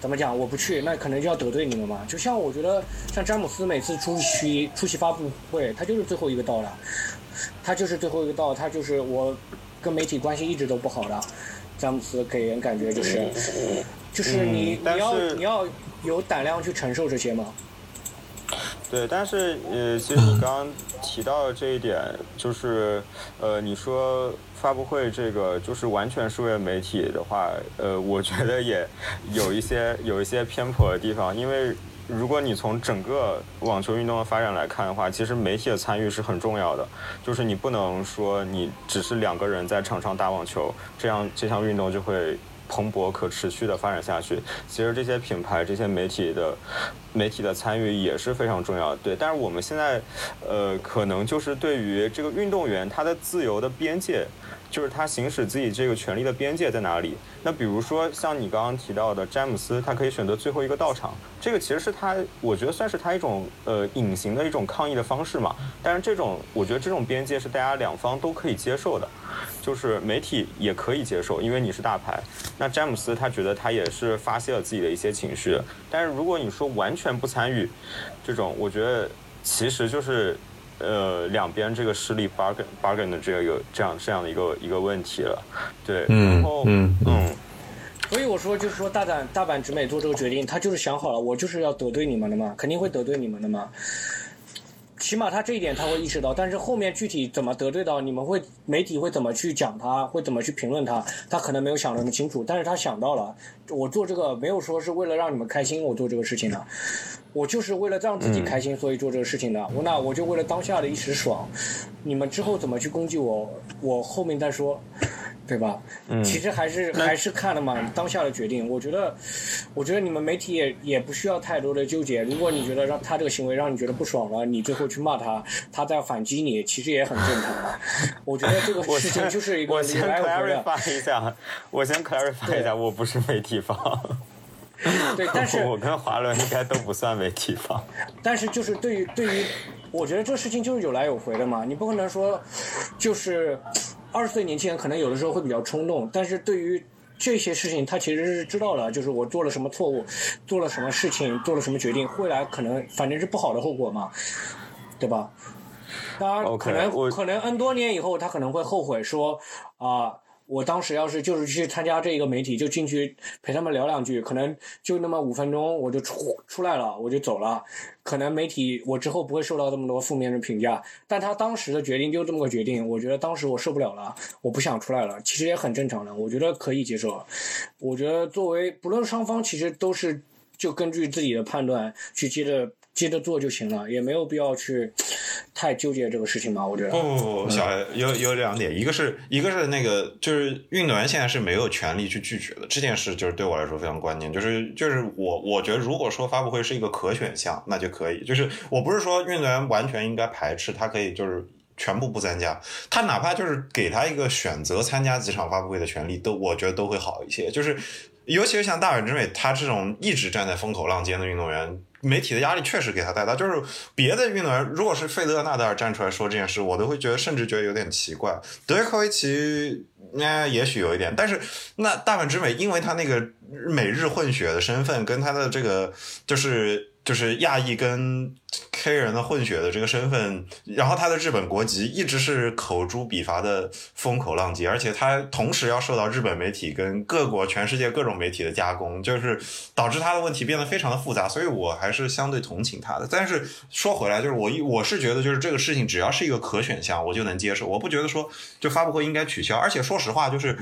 怎么讲？我不去，那可能就要得罪你们嘛。就像我觉得，像詹姆斯每次出席出席发布会，他就是最后一个到的，他就是最后一个到，他就是我跟媒体关系一直都不好的。詹姆斯给人感觉就是，就是你、
嗯
你要你要有胆量去承受这些嘛。
对，但是呃，其实你刚刚提到的这一点，就是呃，你说发布会这个就是完全是为了媒体的话，呃，我觉得也有一些有一些偏颇的地方，因为如果你从整个网球运动的发展来看的话，其实媒体的参与是很重要的，就是你不能说你只是两个人在场上打网球，这样这项运动就会。蓬勃可持续的发展下去，其实这些品牌、这些媒体的媒体的参与也是非常重要的。对，但是我们现在，呃，可能就是对于这个运动员他的自由的边界。就是他行使自己这个权利的边界在哪里？那比如说像你刚刚提到的詹姆斯，他可以选择最后一个到场，这个其实是他，我觉得算是他一种呃隐形的一种抗议的方式嘛。但是这种，我觉得这种边界是大家两方都可以接受的，就是媒体也可以接受，因为你是大牌。那詹姆斯他觉得他也是发泄了自己的一些情绪，但是如果你说完全不参与，这种我觉得其实就是。呃，两边这个势力 bargain bargain 的这个这样这样的一个一个问题了，对，然后嗯嗯，
所以我说就是说大胆大阪直美做这个决定，他就是想好了，我就是要得罪你们的嘛，肯定会得罪你们的嘛。起码他这一点他会意识到，但是后面具体怎么得罪到，你们会媒体会怎么去讲他，会怎么去评论他，他可能没有想那么清楚，但是他想到了，我做这个没有说是为了让你们开心，我做这个事情的。我就是为了让自己开心，所以做这个事情的。我那我就为了当下的一时爽，你们之后怎么去攻击我，我后面再说，对吧？嗯。其实还是还是看了嘛，当下的决定。我觉得，我觉得你们媒体也也不需要太多的纠结。如果你觉得让他这个行为让你觉得不爽了，你最后去骂他，他再反击你，其实也很正常。我觉得这个事情就是一个
我先 clarify 一下，我先 clarify 一下，我不是媒体方。
对，但是
我跟华伦应该都不算媒体方。
但是就是对于对于，我觉得这个事情就是有来有回的嘛，你不可能说，就是二十岁年轻人可能有的时候会比较冲动，但是对于这些事情他其实是知道了，就是我做了什么错误，做了什么事情，做了什么决定，未来可能反正是不好的后果嘛，对吧？当然可能可能 N 多年以后他可能会后悔说啊。我当时要是就是去参加这个媒体，就进去陪他们聊两句，可能就那么五分钟，我就出出来了，我就走了。可能媒体我之后不会受到这么多负面的评价，但他当时的决定就这么个决定，我觉得当时我受不了了，我不想出来了，其实也很正常的，我觉得可以接受。我觉得作为不论双方，其实都是就根据自己的判断去接着。接着做就行了，也没有必要去太纠结这个事情吧？我觉得。
不不不，小艾有有两点，一个是一个是那个就是运动员现在是没有权利去拒绝的，这件事就是对我来说非常关键。就是就是我我觉得如果说发布会是一个可选项，那就可以。就是我不是说运动员完全应该排斥，他可以就是全部不参加，他哪怕就是给他一个选择参加几场发布会的权利，都我觉得都会好一些。就是尤其是像大阪直美他这种一直站在风口浪尖的运动员。媒体的压力确实给他带大，就是别的运动员，如果是费德、纳达尔站出来说这件事，我都会觉得，甚至觉得有点奇怪。德约科维奇，那也许有一点，但是那大阪直美，因为他那个美日混血的身份，跟他的这个就是。就是亚裔跟黑人的混血的这个身份，然后他的日本国籍一直是口诛笔伐的风口浪尖，而且他同时要受到日本媒体跟各国全世界各种媒体的加工，就是导致他的问题变得非常的复杂，所以我还是相对同情他的。但是说回来，就是我一我是觉得，就是这个事情只要是一个可选项，我就能接受，我不觉得说就发布会应该取消，而且说实话，就是。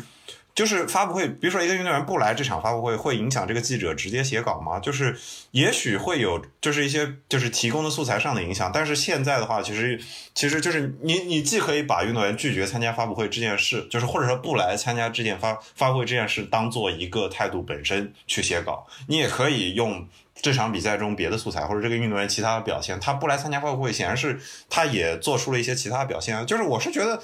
就是发布会，比如说一个运动员不来这场发布会，会影响这个记者直接写稿吗？就是也许会有，就是一些就是提供的素材上的影响。但是现在的话，其实其实就是你你既可以把运动员拒绝参加发布会这件事，就是或者说不来参加这件发发布会这件事当做一个态度本身去写稿，你也可以用这场比赛中别的素材或者这个运动员其他的表现，他不来参加发布会，显然是他也做出了一些其他表现。就是我是觉得。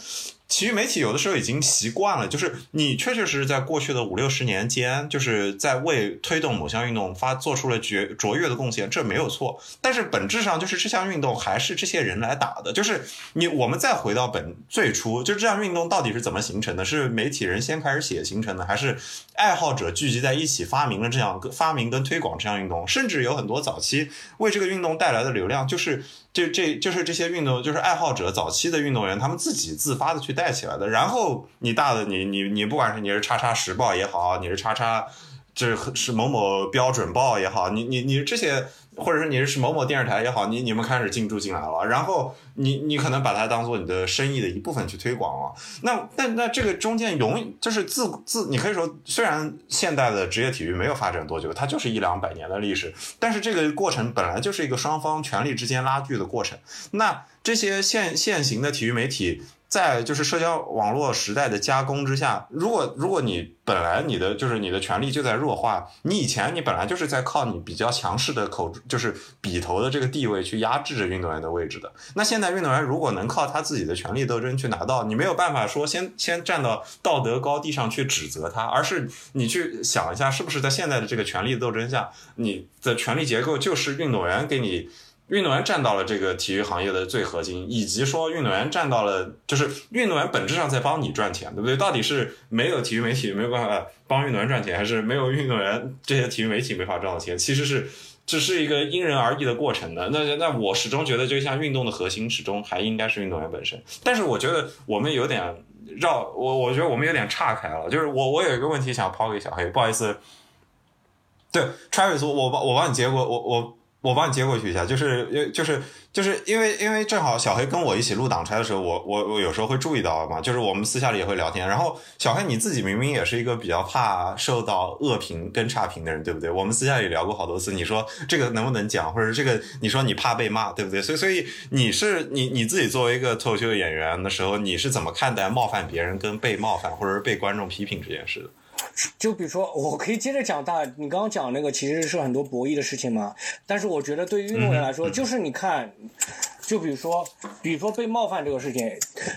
体育媒体有的时候已经习惯了，就是你确确实实在过去的五六十年间，就是在为推动某项运动发做出了绝卓越的贡献，这没有错。但是本质上就是这项运动还是这些人来打的。就是你我们再回到本最初，就这项运动到底是怎么形成的？是媒体人先开始写形成的，还是爱好者聚集在一起发明了这样发明跟推广这项运动？甚至有很多早期为这个运动带来的流量，就是。这这就是这些运动，就是爱好者早期的运动员，他们自己自发的去带起来的。然后你大的你你你，不管是你是叉叉时报也好，你是叉叉，这是某某标准报也好，你你你这些。或者说你是某某电视台也好，你你们开始进驻进来了，然后你你可能把它当做你的生意的一部分去推广了。那那那这个中间永就是自自，你可以说虽然现代的职业体育没有发展多久，它就是一两百年的历史，但是这个过程本来就是一个双方权力之间拉锯的过程。那这些现现行的体育媒体，在就是社交网络时代的加工之下，如果如果你本来你的就是你的权力就在弱化，你以前你本来就是在靠你比较强势的口就是笔头的这个地位去压制着运动员的位置的。那现在运动员如果能靠他自己的权力斗争去拿到，你没有办法说先先站到道德高地上去指责他，而是你去想一下，是不是在现在的这个权力斗争下，你的权力结构就是运动员给你。运动员站到了这个体育行业的最核心，以及说运动员站到了，就是运动员本质上在帮你赚钱，对不对？到底是没有体育媒体没有办法帮运动员赚钱，还是没有运动员这些体育媒体没法赚到钱？其实是这是一个因人而异的过程的。那那我始终觉得，就像运动的核心始终还应该是运动员本身。但是我觉得我们有点绕，我我觉得我们有点岔开了。就是我我有一个问题想抛给小黑，不好意思，对，Travis，我我帮我帮你接过，我。我我帮你接过去一下，就是因就是就是因为因为正好小黑跟我一起录挡拆的时候，我我我有时候会注意到嘛，就是我们私下里也会聊天。然后小黑你自己明明也是一个比较怕受到恶评跟差评的人，对不对？我们私下里聊过好多次，你说这个能不能讲，或者这个你说你怕被骂，对不对？所以所以你是你你自己作为一个脱口秀演员的时候，你是怎么看待冒犯别人跟被冒犯，或者是被观众批评这件事的？
就比如说，我可以接着讲大，你刚刚讲那个其实是很多博弈的事情嘛。但是我觉得对于运动员来说，就是你看，就比如说，比如说被冒犯这个事情，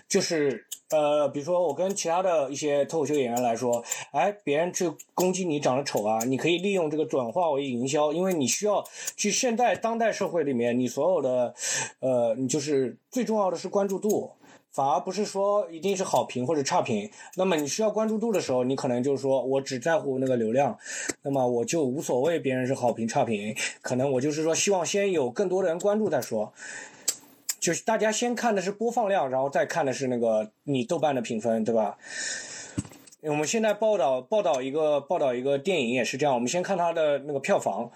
就是呃，比如说我跟其他的一些脱口秀演员来说，哎，别人去攻击你长得丑啊，你可以利用这个转化为营销，因为你需要去现代当代社会里面，你所有的呃，你就是最重要的是关注度。反而不是说一定是好评或者差评，那么你需要关注度的时候，你可能就是说我只在乎那个流量，那么我就无所谓别人是好评差评，可能我就是说希望先有更多的人关注再说，就是大家先看的是播放量，然后再看的是那个你豆瓣的评分，对吧？我们现在报道报道一个报道一个电影也是这样，我们先看它的那个票房。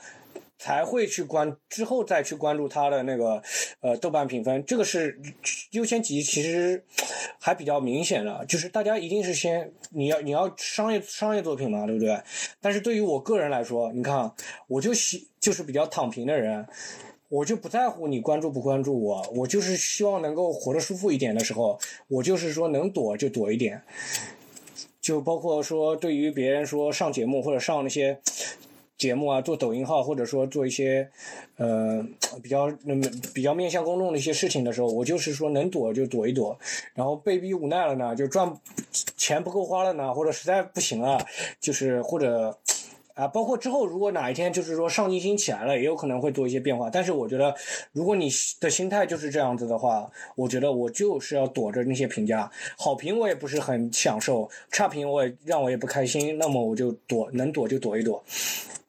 才会去关之后再去关注他的那个呃豆瓣评分，这个是优先级其实还比较明显的，就是大家一定是先你要你要商业商业作品嘛，对不对？但是对于我个人来说，你看我就喜就是比较躺平的人，我就不在乎你关注不关注我，我就是希望能够活得舒服一点的时候，我就是说能躲就躲一点，就包括说对于别人说上节目或者上那些。节目啊，做抖音号，或者说做一些，呃，比较那么比较面向公众的一些事情的时候，我就是说能躲就躲一躲，然后被逼无奈了呢，就赚钱不够花了呢，或者实在不行了，就是或者。啊，包括之后，如果哪一天就是说上进心起来了，也有可能会做一些变化。但是我觉得，如果你的心态就是这样子的话，我觉得我就是要躲着那些评价，好评我也不是很享受，差评我也让我也不开心，那么我就躲，能躲就躲一躲。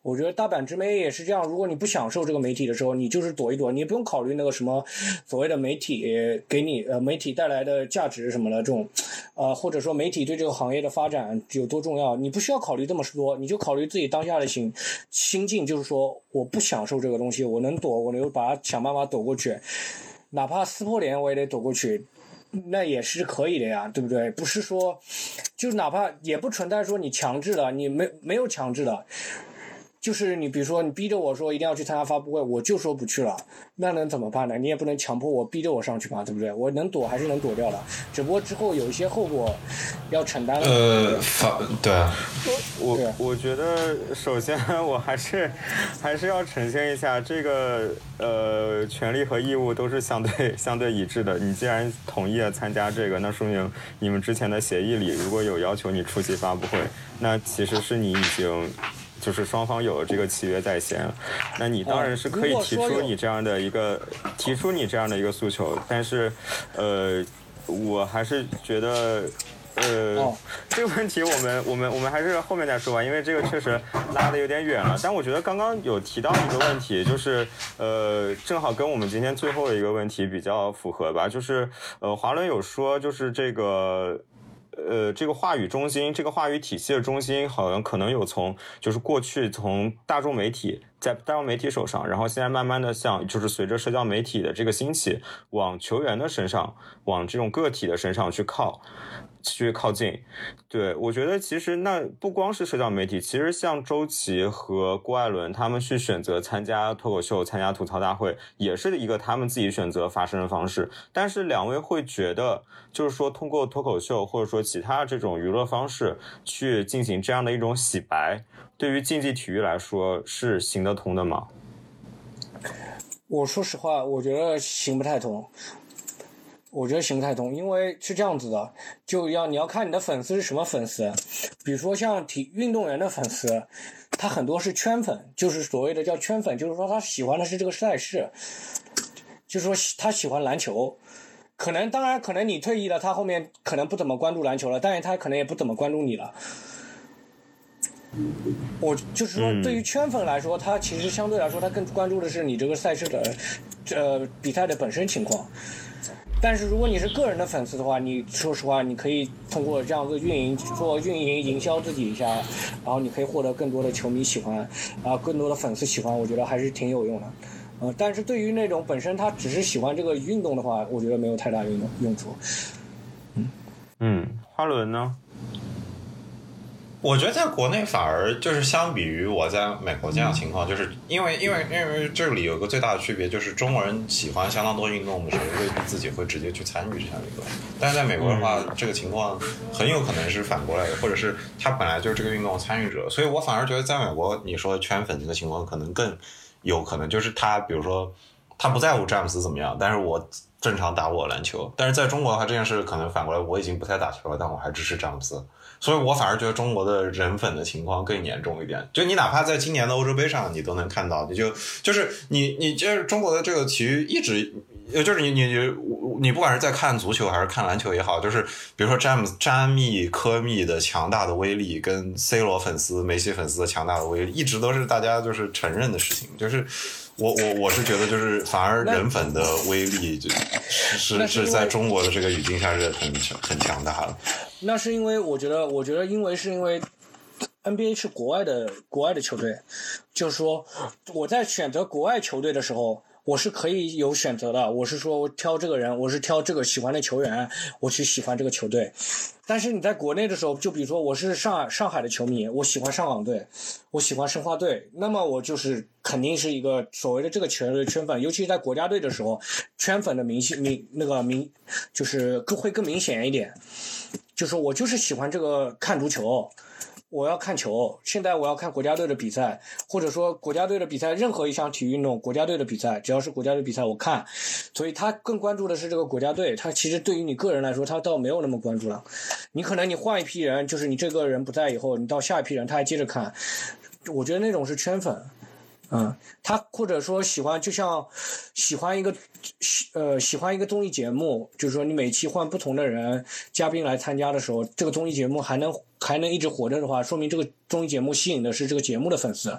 我觉得大阪直媒也是这样，如果你不享受这个媒体的时候，你就是躲一躲，你不用考虑那个什么所谓的媒体给你呃媒体带来的价值什么的这种，呃或者说媒体对这个行业的发展有多重要，你不需要考虑这么多，你就考虑自己当下的心心境，就是说我不享受这个东西，我能躲，我能把它想办法躲过去，哪怕撕破脸我也得躲过去，那也是可以的呀，对不对？不是说，就是哪怕也不存在说你强制的，你没没有强制的。就是你，比如说你逼着我说一定要去参加发布会，我就说不去了，那能怎么办呢？你也不能强迫我，逼着我上去嘛，对不对？我能躲还是能躲掉的，只不过之后有一些后果要承担。
呃，发对啊，
我我觉得首先 我还是还是要澄清一下，这个呃权利和义务都是相对相对一致的。你既然同意了参加这个，那说明你们之前的协议里如果有要求你出席发布会，那其实是你已经。就是双方有了这个契约在先，那你当然是可以提出你这样的一个提出你这样的一个诉求，但是，呃，我还是觉得，呃，这个问题我们我们我们还是后面再说吧，因为这个确实拉的有点远了。但我觉得刚刚有提到一个问题，就是呃，正好跟我们今天最后的一个问题比较符合吧，就是呃，华伦有说就是这个。呃，这个话语中心，这个话语体系的中心，好像可能有从，就是过去从大众媒体在大众媒体手上，然后现在慢慢的向，就是随着社交媒体的这个兴起，往球员的身上，往这种个体的身上去靠。去靠近。对我觉得其实那不光是社交媒体，其实像周琦和郭艾伦他们去选择参加脱口秀、参加吐槽大会，也是一个他们自己选择发声的方式。但是两位会觉得，就是说通过脱口秀或者说其他这种娱乐方式去进行这样的一种洗白，对于竞技体育来说是行得通的吗？
我说实话，我觉得行不太通。我觉得行不太通，因为是这样子的，就要你要看你的粉丝是什么粉丝。比如说像体运动员的粉丝，他很多是圈粉，就是所谓的叫圈粉，就是说他喜欢的是这个赛事，就是说他喜欢篮球。可能当然可能你退役了，他后面可能不怎么关注篮球了，但是他可能也不怎么关注你了。我就是说，对于圈粉来说，他其实相对来说，他更关注的是你这个赛事的，呃，比赛的本身情况。但是如果你是个人的粉丝的话，你说实话，你可以通过这样子运营做运营营销自己一下，然后你可以获得更多的球迷喜欢，啊，更多的粉丝喜欢，我觉得还是挺有用的。呃，但是对于那种本身他只是喜欢这个运动的话，我觉得没有太大用用处。
嗯，花轮呢？
我觉得在国内反而就是相比于我在美国这样情况，就是因为因为因为这里有个最大的区别，就是中国人喜欢相当多运动的时候，未必自己会直接去参与这项运动。但是在美国的话，这个情况很有可能是反过来的，或者是他本来就是这个运动参与者。所以我反而觉得在美国，你说圈粉这个情况可能更有可能，就是他比如说他不在乎詹姆斯怎么样，但是我正常打我篮球。但是在中国的话，这件事可能反过来，我已经不太打球了，但我还支持詹姆斯。所以我反而觉得中国的人粉的情况更严重一点。就你哪怕在今年的欧洲杯上，你都能看到，你就就是你你就是中国的这个体育一直，就是你你你你不管是在看足球还是看篮球也好，就是比如说詹姆斯詹密科密的强大的威力，跟 C 罗粉丝、梅西粉丝的强大的威力，一直都是大家就是承认的事情，就是。我我我是觉得，就是反而人粉的威力，就是是在中国的这个语境下是很很强大的。
那是因为我觉得，我觉得因为是因为 NBA 是国外的国外的球队，就是说我在选择国外球队的时候。我是可以有选择的，我是说我挑这个人，我是挑这个喜欢的球员，我去喜欢这个球队。但是你在国内的时候，就比如说我是上上海的球迷，我喜欢上港队，我喜欢申花队，那么我就是肯定是一个所谓的这个球队圈粉，尤其是在国家队的时候，圈粉的明显明那个明就是更会更明显一点，就是我就是喜欢这个看足球。我要看球，现在我要看国家队的比赛，或者说国家队的比赛，任何一项体育运动，国家队的比赛，只要是国家队比赛，我看。所以他更关注的是这个国家队，他其实对于你个人来说，他倒没有那么关注了。你可能你换一批人，就是你这个人不在以后，你到下一批人，他还接着看。我觉得那种是圈粉。嗯，他或者说喜欢，就像喜欢一个喜呃喜欢一个综艺节目，就是说你每期换不同的人嘉宾来参加的时候，这个综艺节目还能还能一直活着的话，说明这个综艺节目吸引的是这个节目的粉丝。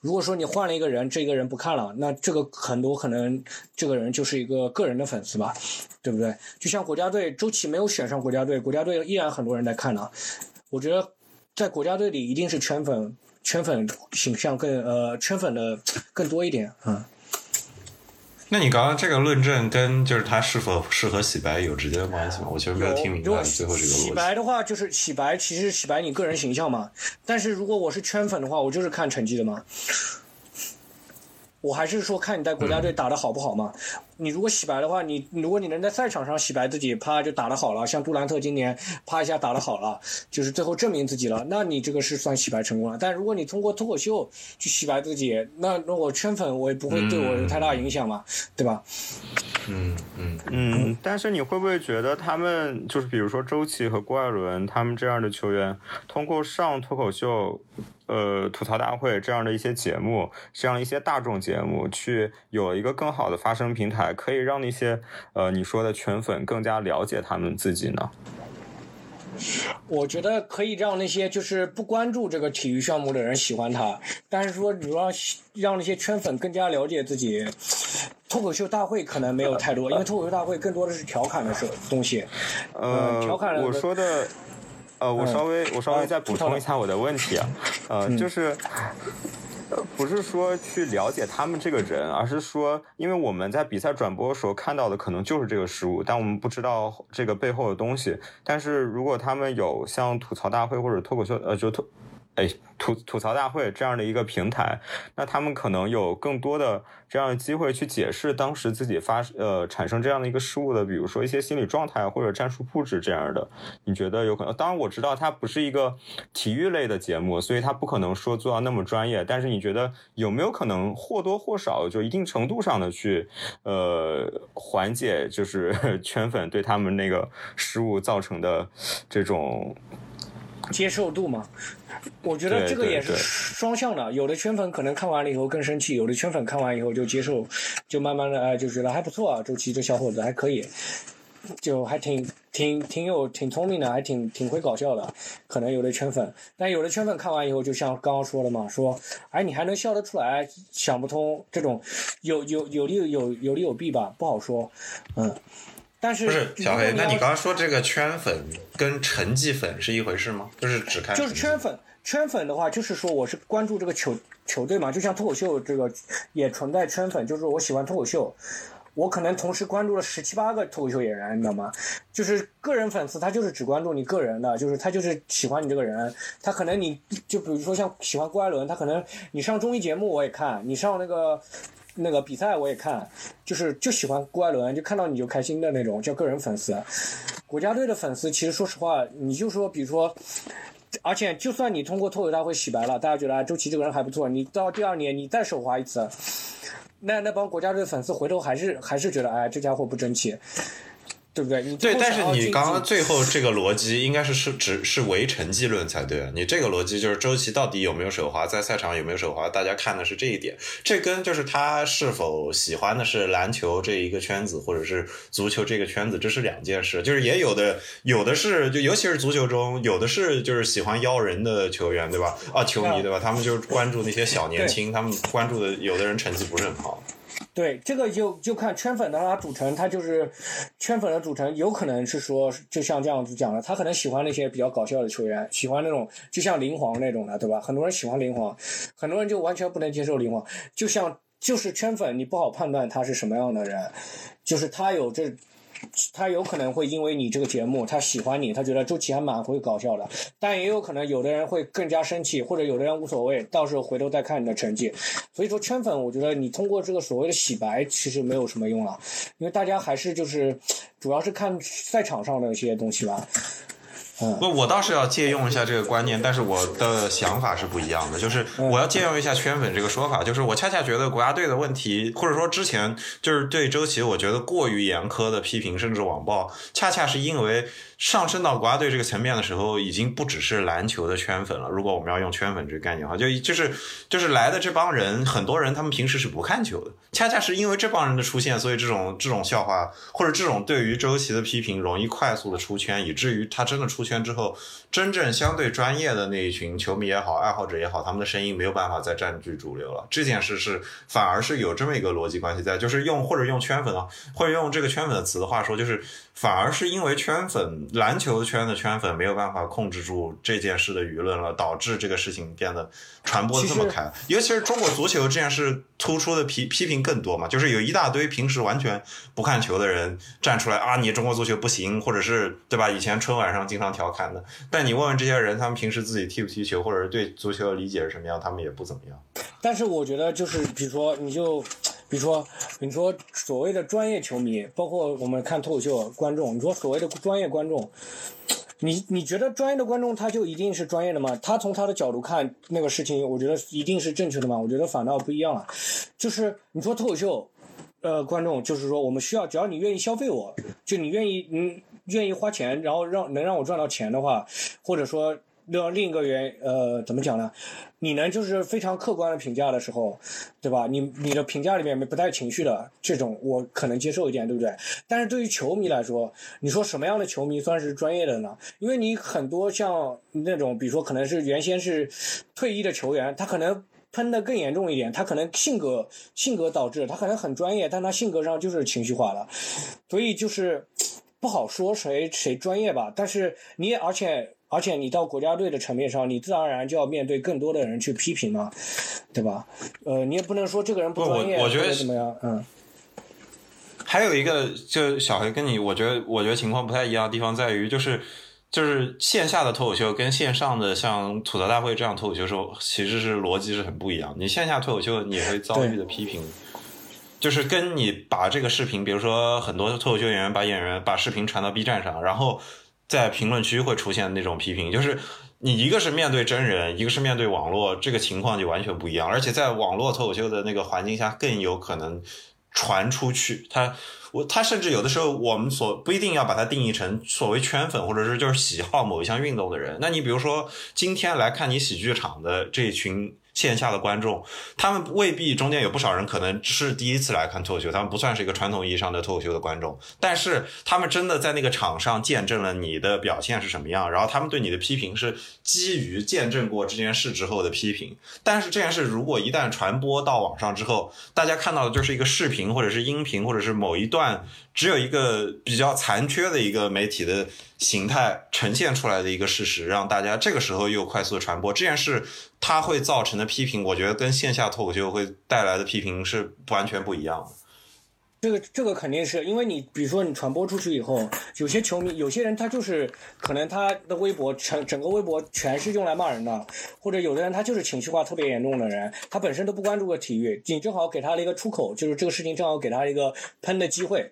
如果说你换了一个人，这个人不看了，那这个很多可能这个人就是一个个人的粉丝吧，对不对？就像国家队周琦没有选上国家队，国家队依然很多人在看呢。我觉得在国家队里一定是圈粉。圈粉形象更呃，圈粉的更多一点啊。
那你刚刚这个论证跟就是他是否适合洗白有直接的关系吗？我其实没有听明白最后这个逻辑。
洗白的话，就是洗白，其实洗白你个人形象嘛。但是如果我是圈粉的话，我就是看成绩的嘛。我还是说看你在国家队打的好不好嘛。你如果洗白的话，你如果你能在赛场上洗白自己，啪就打的好了，像杜兰特今年啪一下打的好了，就是最后证明自己了，那你这个是算洗白成功了。但如果你通过脱口秀去洗白自己，那那我圈粉我也不会对我有太大影响嘛，对吧？
嗯嗯
嗯。但是你会不会觉得他们就是比如说周琦和郭艾伦他们这样的球员，通过上脱口秀？呃，吐槽大会这样的一些节目，这样一些大众节目，去有一个更好的发声平台，可以让那些呃你说的圈粉更加了解他们自己呢？
我觉得可以让那些就是不关注这个体育项目的人喜欢他，但是说你要让那些圈粉更加了解自己，脱口秀大会可能没有太多，因为脱口秀大会更多的是调侃的东西。
呃，
调侃
我说的。呃，我稍微我稍微再补充一下我的问题啊，呃，就是 不是说去了解他们这个人，而是说，因为我们在比赛转播的时候看到的可能就是这个失误，但我们不知道这个背后的东西。但是如果他们有像吐槽大会或者脱口秀，呃，就脱。哎，吐吐槽大会这样的一个平台，那他们可能有更多的这样的机会去解释当时自己发呃产生这样的一个失误的，比如说一些心理状态或者战术布置这样的。你觉得有可能？当然我知道它不是一个体育类的节目，所以它不可能说做到那么专业。但是你觉得有没有可能或多或少就一定程度上的去呃缓解就是 圈粉对他们那个失误造成的这种？
接受度嘛，我觉得这个也是双向的。有的圈粉可能看完了以后更生气，有的圈粉看完以后就接受，就慢慢的哎就觉得还不错啊，周琦这小伙子还可以，就还挺挺挺有挺聪明的，还挺挺会搞笑的。可能有的圈粉，但有的圈粉看完以后，就像刚刚说的嘛，说哎你还能笑得出来，想不通这种有有有利有有利有弊吧，不好说，嗯。但是
不是小黑，那你刚刚说这个圈粉跟成绩粉是一回事吗？就是只看
就是圈粉，圈粉的话，就是说我是关注这个球球队嘛，就像脱口秀这个也存在圈粉，就是我喜欢脱口秀，我可能同时关注了十七八个脱口秀演员，你知道吗？就是个人粉丝，他就是只关注你个人的，就是他就是喜欢你这个人，他可能你就比如说像喜欢郭艾伦，他可能你上综艺节目我也看，你上那个。那个比赛我也看，就是就喜欢郭艾伦，就看到你就开心的那种，叫个人粉丝。国家队的粉丝，其实说实话，你就说，比如说，而且就算你通过脱口大会洗白了，大家觉得周琦这个人还不错，你到第二年你再手滑一次，那那帮国家队粉丝回头还是还是觉得哎这家伙不争气，对不对？你
对，但是你刚刚最后这个逻辑应该是是只是唯成绩论才对啊！你这个逻辑就是周琦到底有没有手滑，在赛场有没有手滑，大家看的是这一点。这跟就是他是否喜欢的是篮球这一个圈子，或者是足球这个圈子，这是两件事。就是也有的有的是就尤其是足球中有的是就是喜欢邀人的球员，对吧？啊，球迷对吧？他们就是关注那些小年轻，他们关注的有的人成绩不是很好。
对，这个就就看圈粉的他组成，他就是圈粉的组成，有可能是说，就像这样子讲的，他可能喜欢那些比较搞笑的球员，喜欢那种就像林皇那种的，对吧？很多人喜欢林皇，很多人就完全不能接受林皇，就像就是圈粉，你不好判断他是什么样的人，就是他有这。他有可能会因为你这个节目，他喜欢你，他觉得周琦还蛮会搞笑的，但也有可能有的人会更加生气，或者有的人无所谓，到时候回头再看你的成绩。所以说圈粉，我觉得你通过这个所谓的洗白，其实没有什么用了，因为大家还是就是主要是看赛场上的一些东西吧。
不，我倒是要借用一下这个观念，但是我的想法是不一样的，就是我要借用一下圈粉这个说法，就是我恰恰觉得国家队的问题，或者说之前就是对周琦，我觉得过于严苛的批评，甚至网暴，恰恰是因为上升到国家队这个层面的时候，已经不只是篮球的圈粉了。如果我们要用圈粉这个概念的话，就就是就是来的这帮人，很多人他们平时是不看球的，恰恰是因为这帮人的出现，所以这种这种笑话或者这种对于周琦的批评容易快速的出圈，以至于他真的出圈之后，真正相对专业的那一群球迷也好，爱好者也好，他们的声音没有办法再占据主流了。这件事是反而是有这么一个逻辑关系在，就是用或者用圈粉啊，或者用这个圈粉的词的话说，就是反而是因为圈粉篮球圈的圈粉没有办法控制住这件事的舆论了，导致这个事情变得传播这么开。尤其是中国足球这件事突出的批批评更多嘛，就是有一大堆平时完全不看球的人站出来啊，你中国足球不行，或者是对吧？以前春晚上经常调侃的，但你问问这些人，他们平时自己踢不踢球，或者是对足球的理解是什么样，他们也不怎么样。
但是我觉得就是，比如说，你就，比如说，你说所谓的专业球迷，包括我们看脱口秀观众，你说所谓的专业观众，你你觉得专业的观众他就一定是专业的吗？他从他的角度看那个事情，我觉得一定是正确的吗？我觉得反倒不一样啊。就是你说脱口秀，呃，观众就是说我们需要，只要你愿意消费我，就你愿意嗯愿意花钱，然后让能让我赚到钱的话，或者说让另一个原呃怎么讲呢？你能就是非常客观的评价的时候，对吧？你你的评价里面不带情绪的这种，我可能接受一点，对不对？但是对于球迷来说，你说什么样的球迷算是专业的呢？因为你很多像那种，比如说可能是原先是退役的球员，他可能。喷的更严重一点，他可能性格性格导致，他可能很专业，但他性格上就是情绪化的，所以就是不好说谁谁专业吧。但是你而且而且你到国家队的层面上，你自然而然就要面对更多的人去批评嘛，对吧？呃，你也不能说这个人不专业
我觉得
或者怎么样，嗯。
还有一个，就小黑跟你，我觉得我觉得情况不太一样的地方在于，就是就是线下的脱口秀跟线上的像吐槽大会这样脱口秀时候，其实是逻辑是很不一样。你线下脱口秀你会遭遇的批评，就是跟你把这个视频，比如说很多脱口秀演员把演员把视频传到 B 站上，然后在评论区会出现那种批评，就是你一个是面对真人，一个是面对网络，这个情况就完全不一样。而且在网络脱口秀的那个环境下，更有可能传出去。他我他甚至有的时候，我们所不一定要把它定义成所谓圈粉，或者是就是喜好某一项运动的人。那你比如说，今天来看你喜剧场的这一群。线下的观众，他们未必中间有不少人可能是第一次来看脱口秀，他们不算是一个传统意义上的脱口秀的观众，但是他们真的在那个场上见证了你的表现是什么样，然后他们对你的批评是基于见证过这件事之后的批评。但是这件事如果一旦传播到网上之后，大家看到的就是一个视频或者是音频或者是某一段只有一个比较残缺的一个媒体的形态呈现出来的一个事实，让大家这个时候又快速传播这件事。它会造成的批评，我觉得跟线下脱口秀会带来的批评是完全不一样的。
这个这个肯定是因为你，比如说你传播出去以后，有些球迷，有些人他就是可能他的微博整整个微博全是用来骂人的，或者有的人他就是情绪化特别严重的人，他本身都不关注过体育，你正好给他了一个出口，就是这个事情正好给他一个喷的机会，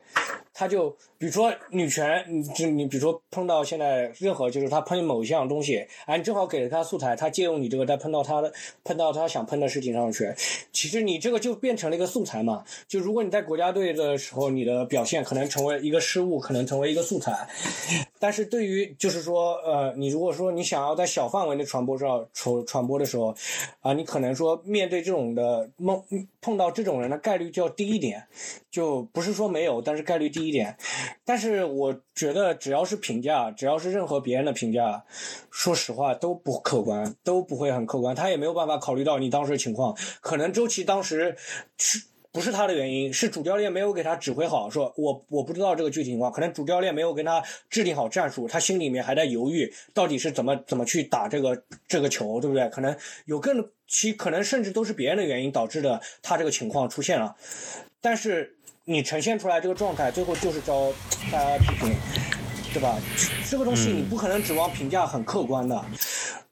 他就比如说女权，你就你比如说碰到现在任何就是他喷某一项东西，哎，你正好给了他素材，他借用你这个再喷到他的喷到他想喷的事情上去，其实你这个就变成了一个素材嘛。就如果你在国家队的时候，你的表现可能成为一个失误，可能成为一个素材，但是对于就是说，呃，你如果说你想要在小范围的传播上传传播的时候，啊，你可能说面对这种的梦碰到这种人的概率就要低一点，就不是说没有，但是概率低一点。但是我觉得只要是评价，只要是任何别人的评价，说实话都不客观，都不会很客观。他也没有办法考虑到你当时的情况，可能周琦当时是不是他的原因，是主教练没有给他指挥好，说我我不知道这个具体情况，可能主教练没有跟他制定好战术，他心里面还在犹豫，到底是怎么怎么去打这个这个球，对不对？可能有更其可能甚至都是别人的原因导致的他这个情况出现了，但是。你呈现出来这个状态，最后就是招大家批评，对吧？这个东西你不可能指望评价很客观的。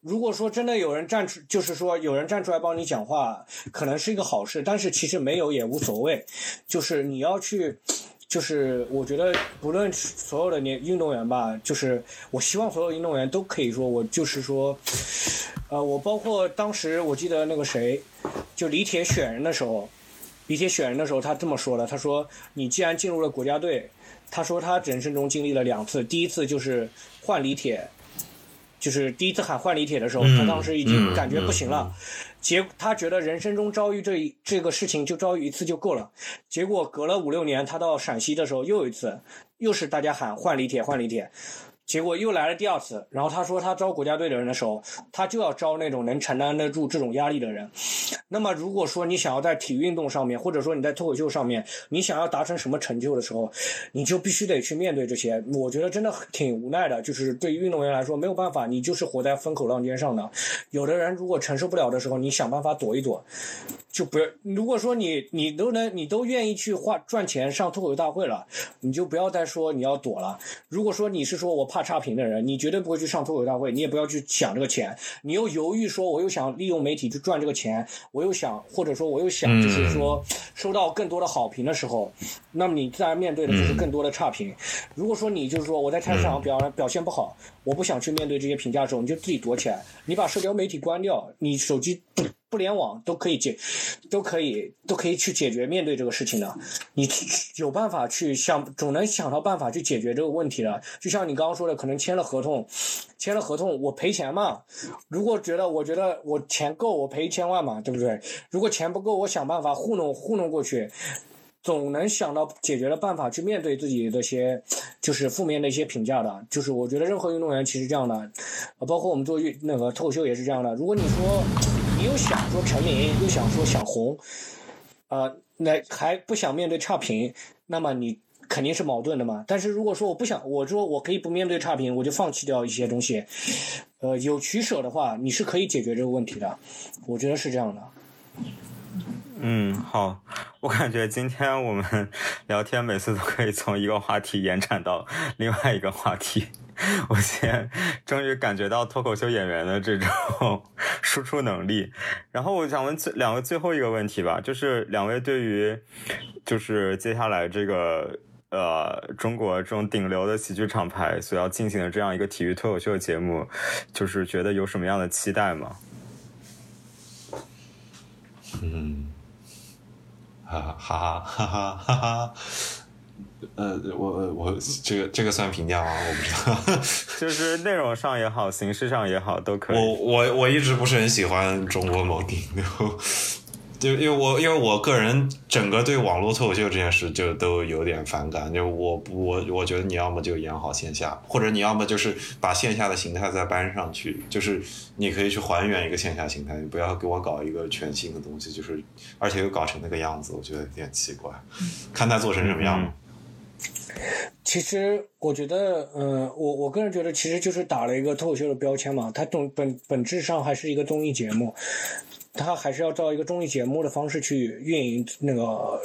如果说真的有人站出，就是说有人站出来帮你讲话，可能是一个好事。但是其实没有也无所谓。就是你要去，就是我觉得不论所有的年运动员吧，就是我希望所有运动员都可以说，我就是说，呃，我包括当时我记得那个谁，就李铁选人的时候。李铁选人的时候，他这么说的：“他说，你既然进入了国家队，他说他人生中经历了两次，第一次就是换李铁，就是第一次喊换李铁的时候，他当时已经感觉不行了，结他觉得人生中遭遇这这个事情就遭遇一次就够了，结果隔了五六年，他到陕西的时候又一次，又是大家喊换李铁换李铁。”结果又来了第二次，然后他说他招国家队的人的时候，他就要招那种能承担得住这种压力的人。那么如果说你想要在体育运动上面，或者说你在脱口秀上面，你想要达成什么成就的时候，你就必须得去面对这些。我觉得真的挺无奈的，就是对于运动员来说没有办法，你就是活在风口浪尖上的。有的人如果承受不了的时候，你想办法躲一躲，就不要。如果说你你都能你都愿意去花赚钱上脱口秀大会了，你就不要再说你要躲了。如果说你是说我怕。怕差评的人，你绝对不会去上脱口大会，你也不要去想这个钱。你又犹豫说，我又想利用媒体去赚这个钱，我又想，或者说我又想，就是说收到更多的好评的时候，那么你自然面对的就是更多的差评。如果说你就是说我在菜市场表表现不好，我不想去面对这些评价的时候，你就自己躲起来，你把社交媒体关掉，你手机。不联网都可以解，都可以都可以去解决面对这个事情的，你有办法去想，总能想到办法去解决这个问题的。就像你刚刚说的，可能签了合同，签了合同我赔钱嘛？如果觉得我觉得我钱够，我赔一千万嘛，对不对？如果钱不够，我想办法糊弄糊弄过去，总能想到解决的办法去面对自己这些就是负面的一些评价的。就是我觉得任何运动员其实这样的，包括我们做运那个脱口秀也是这样的。如果你说。你又想说成名，又想说想红，呃，那还不想面对差评，那么你肯定是矛盾的嘛。但是如果说我不想，我说我可以不面对差评，我就放弃掉一些东西，呃，有取舍的话，你是可以解决这个问题的。我觉得是这样的。
嗯，好，我感觉今天我们聊天每次都可以从一个话题延展到另外一个话题。我先终于感觉到脱口秀演员的这种输出能力。然后我想问最两个最后一个问题吧，就是两位对于就是接下来这个呃中国这种顶流的喜剧厂牌所要进行的这样一个体育脱口秀节目，就是觉得有什么样的期待吗？
嗯，哈哈哈哈哈哈哈。呃，我我这个这个算评价吗？我不知道。
就是内容上也好，形式上也好，都可以。
我我我一直不是很喜欢中国某顶流，就因为我因为我个人整个对网络脱口秀这件事就都有点反感。就我我我觉得你要么就演好线下，或者你要么就是把线下的形态再搬上去，就是你可以去还原一个线下形态，你不要给我搞一个全新的东西，就是而且又搞成那个样子，我觉得有点奇怪。看他做成什么样。
其实我觉得，嗯，我我个人觉得，其实就是打了一个脱口秀的标签嘛。它本本本质上还是一个综艺节目，它还是要照一个综艺节目的方式去运营那个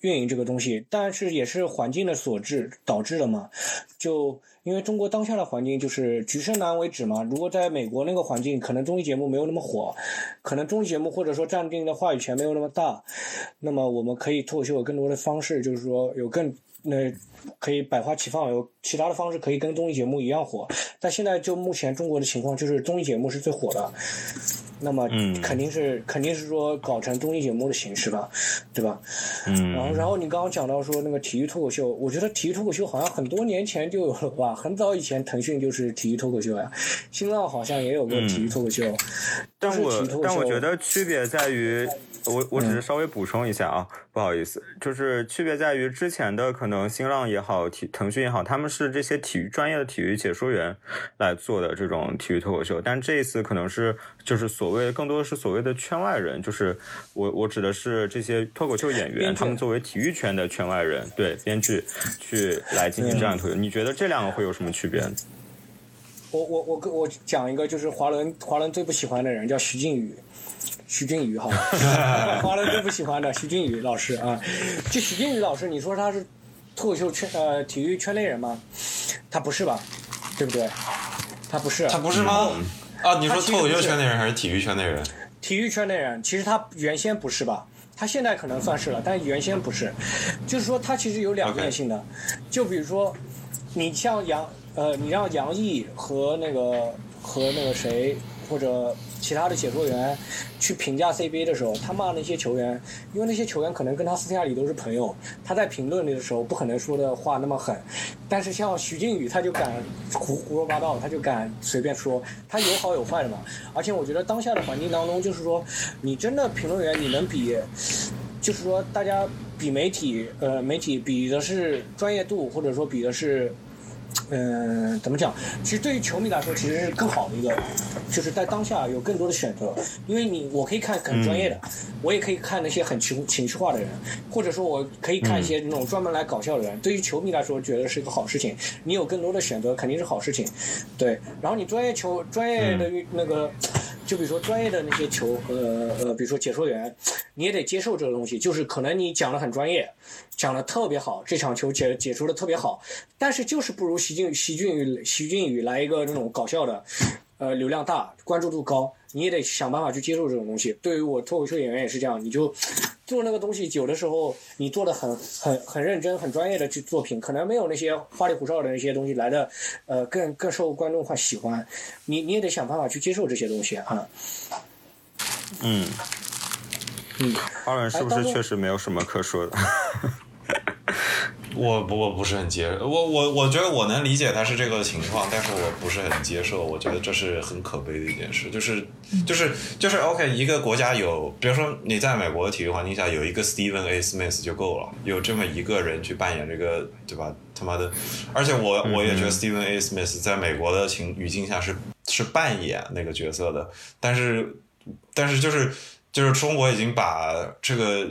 运营这个东西。但是也是环境的所致导致的嘛。就因为中国当下的环境就是举胜难为止嘛。如果在美国那个环境，可能综艺节目没有那么火，可能综艺节目或者说占定的话语权没有那么大，那么我们可以脱口秀有更多的方式，就是说有更。那可以百花齐放，有其他的方式可以跟综艺节目一样火。但现在就目前中国的情况，就是综艺节目是最火的。那么，肯定是肯定是说搞成综艺节目的形式吧，对吧？
嗯。
然后，然后你刚刚讲到说那个体育脱口秀，我觉得体育脱口秀好像很多年前就有了吧？很早以前，腾讯就是体育脱口秀呀，新浪好像也有个体育脱口秀。
但我但我觉得区别在于。我我只是稍微补充一下啊，不好意思，就是区别在于之前的可能新浪也好，体腾讯也好，他们是这些体育专业的体育解说员来做的这种体育脱口秀，但这一次可能是就是所谓更多的是所谓的圈外人，就是我我指的是这些脱口秀演员，他们作为体育圈的圈外人，对编剧去来进行这样的脱口秀，你觉得这两个会有什么区别？
我我我跟我讲一个，就是华伦华伦最不喜欢的人叫徐静宇。徐俊宇哈，华伦最不喜欢的徐静宇老师啊，就徐静宇老师，你说他是脱口秀圈呃体育圈内人吗？他不是吧？对不对？他不是。
他不是吗？啊，你说脱口秀圈内人还是体育圈内人？
体育圈内人，其实他原先不是吧？他现在可能算是了，但原先不是。就是说他其实有两面性的，就比如说你像杨呃，你让杨毅和那个和那个谁或者。其他的解说员去评价 CBA 的时候，他骂那些球员，因为那些球员可能跟他私下里都是朋友，他在评论里的时候不可能说的话那么狠。但是像徐静宇，他就敢胡胡说八道，他就敢随便说，他有好有坏的嘛。而且我觉得当下的环境当中，就是说，你真的评论员，你能比，就是说大家比媒体，呃，媒体比的是专业度，或者说比的是。嗯，怎么讲？其实对于球迷来说，其实是更好的一个，就是在当下有更多的选择。因为你，我可以看很专业的，我也可以看那些很情情绪化的人，或者说我可以看一些那种专门来搞笑的人。对于球迷来说，觉得是一个好事情。你有更多的选择，肯定是好事情。对，然后你专业球专业的那个。就比如说专业的那些球，呃呃，比如说解说员，你也得接受这个东西。就是可能你讲的很专业，讲的特别好，这场球解解说的特别好，但是就是不如徐俊徐俊席俊宇来一个这种搞笑的，呃，流量大，关注度高。你也得想办法去接受这种东西。对于我脱口秀演员也是这样，你就做那个东西，有的时候你做的很很很认真、很专业的去作品，可能没有那些花里胡哨的那些东西来的，呃，更更受观众话喜欢。你你也得想办法去接受这些东西啊。
嗯嗯，花轮是不是确实没有什么可说的？
我不我不是很接我我我觉得我能理解他是这个情况，但是我不是很接受。我觉得这是很可悲的一件事，就是就是就是 OK，一个国家有，比如说你在美国的体育环境下有一个 Stephen A. Smith 就够了，有这么一个人去扮演这个，对吧？他妈的！而且我我也觉得 Stephen A. Smith 在美国的情语境下是是扮演那个角色的，但是但是就是就是中国已经把这个。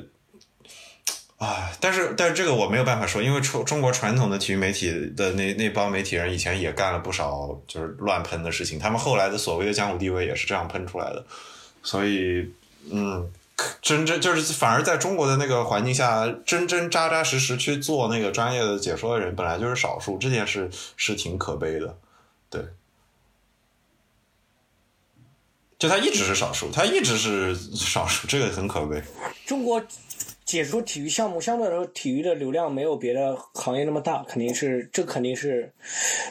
啊，但是但是这个我没有办法说，因为中中国传统的体育媒体的那那帮媒体人以前也干了不少就是乱喷的事情，他们后来的所谓的江湖地位也是这样喷出来的，所以嗯，真真就是反而在中国的那个环境下，真真扎扎实实去做那个专业的解说的人本来就是少数，这件事是挺可悲的，对。就他一直是少数，他一直是少数，这个很可悲。
中国解说体育项目相对来说，体育的流量没有别的行业那么大，肯定是这肯定是，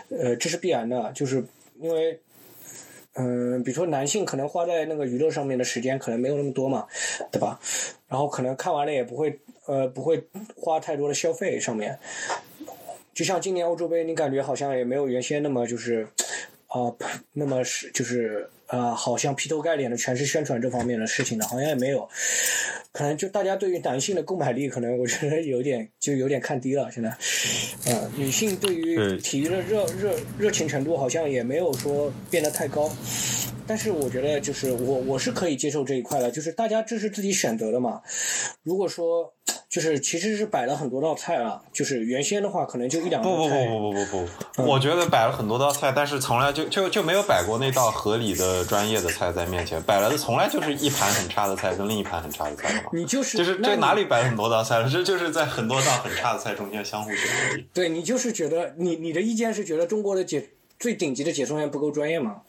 呃，这是必然的，就是因为，嗯、比如说男性可能花在那个娱乐上面的时间可能没有那么多嘛，对吧？然后可能看完了也不会，呃，不会花太多的消费上面。就像今年欧洲杯，你感觉好像也没有原先那么就是，啊、那么是就是啊、好像劈头盖脸的全是宣传这方面的事情的，好像也没有。可能就大家对于男性的购买力，可能我觉得有点就有点看低了。现在，呃，女性对于体育的热热热情程度好像也没有说变得太高。但是我觉得，就是我我是可以接受这一块的，就是大家这是自己选择的嘛。如果说就是其实是摆了很多道菜啊，就是原先的话可能就一两
不不。不不不不不，我觉得摆了很多道菜，但是从来就就就没有摆过那道合理的专业的菜在面前，摆了的从来就是一盘很差的菜跟另一盘很差的菜嘛。
你就是
就是这哪里摆了很多道菜了？这就是在很多道很差的菜中间相互。
对你就是觉得你你的意见是觉得中国的解最顶级的解说员不够专业嘛，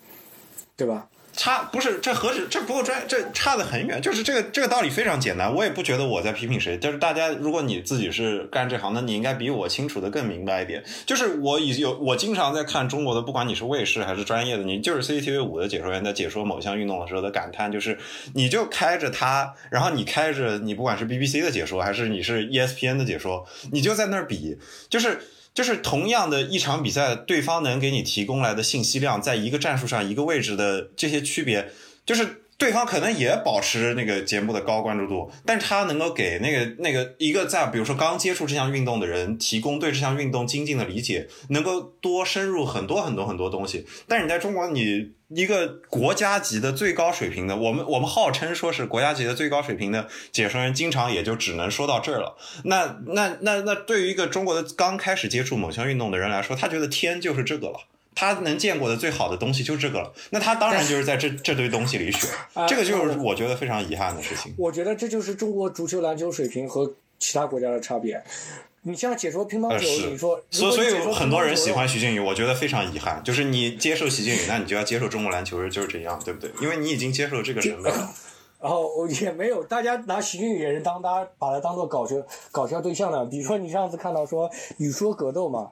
对吧？
差不是这何止这不够专业，这差得很远。就是这个这个道理非常简单，我也不觉得我在批评谁。就是大家，如果你自己是干这行的，你应该比我清楚的更明白一点。就是我已有我经常在看中国的，不管你是卫视还是专业的，你就是 CCTV 五的解说员在解说某项运动的时候的感叹，就是你就开着它，然后你开着你不管是 BBC 的解说还是你是 E ESPN 的解说，你就在那儿比，就是。就是同样的一场比赛，对方能给你提供来的信息量，在一个战术上、一个位置的这些区别，就是对方可能也保持那个节目的高关注度，但是他能够给那个那个一个在比如说刚接触这项运动的人提供对这项运动精进的理解，能够多深入很多很多很多东西。但是你在中国，你一个国家级的最高水平的，我们我们号称说是国家级的最高水平的解说员，经常也就只能说到这儿了。那那那那对于一个中国的刚开始接触某项运动的人来说，他觉得天就是这个了。他能见过的最好的东西就是这个了，那他当然就是在这 这堆东西里选，
啊
这个就是我觉得非常遗憾的事情。
我觉得这就是中国足球、篮球水平和其他国家的差别。你像解说乒乓
呃，
球，你说，
所所以很多人喜欢徐静宇，我觉得非常遗憾。就是你接受徐静宇，那你就要接受中国篮球就是这样，对不对？因为你已经接受这个审美了。
然后也没有，大家拿徐俊宇也是当大家把他当做搞笑搞笑对象的。比如说你上次看到说语说格斗嘛，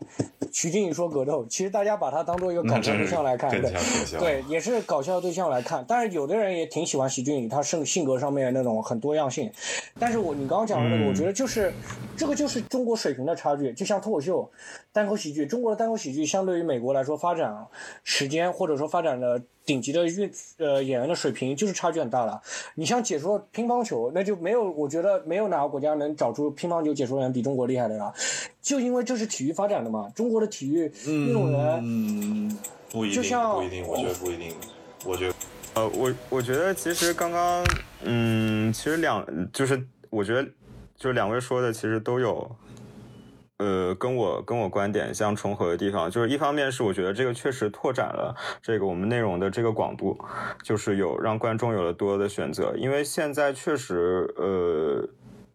徐静宇说格斗，其实大家把他当做一个搞笑对象来看，对。对，也是搞笑对象来看。但是有的人也挺喜欢徐静宇，他性性格上面那种很多样性。但是我你刚刚讲的那个，
嗯
我觉得就是这个就是中国水平的差距，就像脱口秀、单口喜剧，中国的单口喜剧相对于美国来说，发展时间或者说发展的顶级的运呃演员的水平就是差距很大了。你像解说乒乓球，那就没有，我觉得没有哪个国家能找出乒乓球解说员比中国厉害的了，就因为这是体育发展的嘛。中国的体育运动员，
嗯，不一定，
就像
不一定，我觉得不一定。我觉得
呃，我我觉得其实刚刚，嗯，其实两就是我觉得就是两位说的其实都有，呃，跟我跟我观点相重合的地方。就是一方面是我觉得这个确实拓展了这个我们内容的这个广度，就是有让观众有了多的选择。因为现在确实，呃。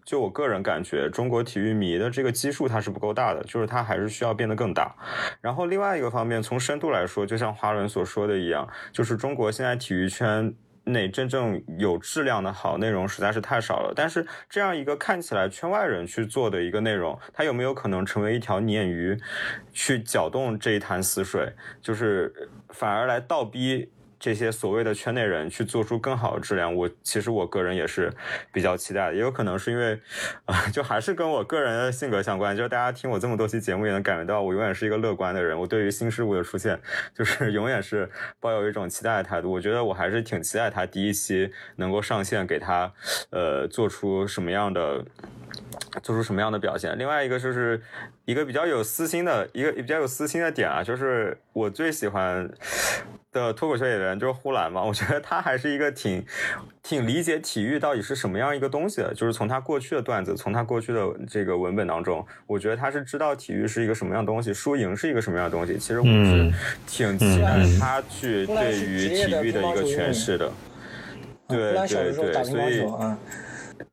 就我个人感觉，中国体育迷的这个基数它是不够大的，就是它还是需要变得更大。然后另外一个方面，从深度来说，就像华伦所说的一样，就是中国现在体育圈内真正有质量的好内容实在是太少了。但是这样一个看起来圈外人去做的一个内容，它有没有可能成为一条鲶鱼，去搅动这一潭死水，就是反而来倒逼？这些所谓的圈内人去做出更好的质量，我其实我个人也是比较期待的，也有可能是因为，啊、就还是跟我个人的性格相关。就是大家听我这么多期节目，也能感觉到我永远是一个乐观的人。我对于新事物的出现，就是永远是抱有一种期待的态度。我觉得我还是挺期待他第一期能够上线，给他呃做出什么样的做出什么样的表现。另外一个就是一个比较有私心的一个比较有私心的点啊，就是我最喜欢的脱口秀演员就是呼兰嘛，我觉得他还是一个挺挺理解体育到底是什么样一个东西的，就是从他过去的段子，从他过去的这个文本当中，我觉得他是知道体育是一个什么样的东西，输赢是一个什么样的东西。其实我是
嗯
挺期待
嗯
他去对于体育的一个诠释的。
啊
对对对，所以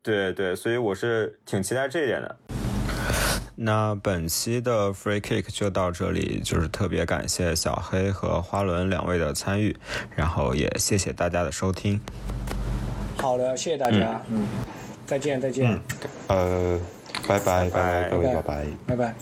对对，所以我是挺期待这一点的。那本期的 Free Kick 就到这里，就是特别感谢小黑和花轮两位的参与，然后也谢谢大家的收听。
好的，谢谢大家，嗯，再见再见，
呃，拜拜拜拜，各位
拜
拜拜。
拜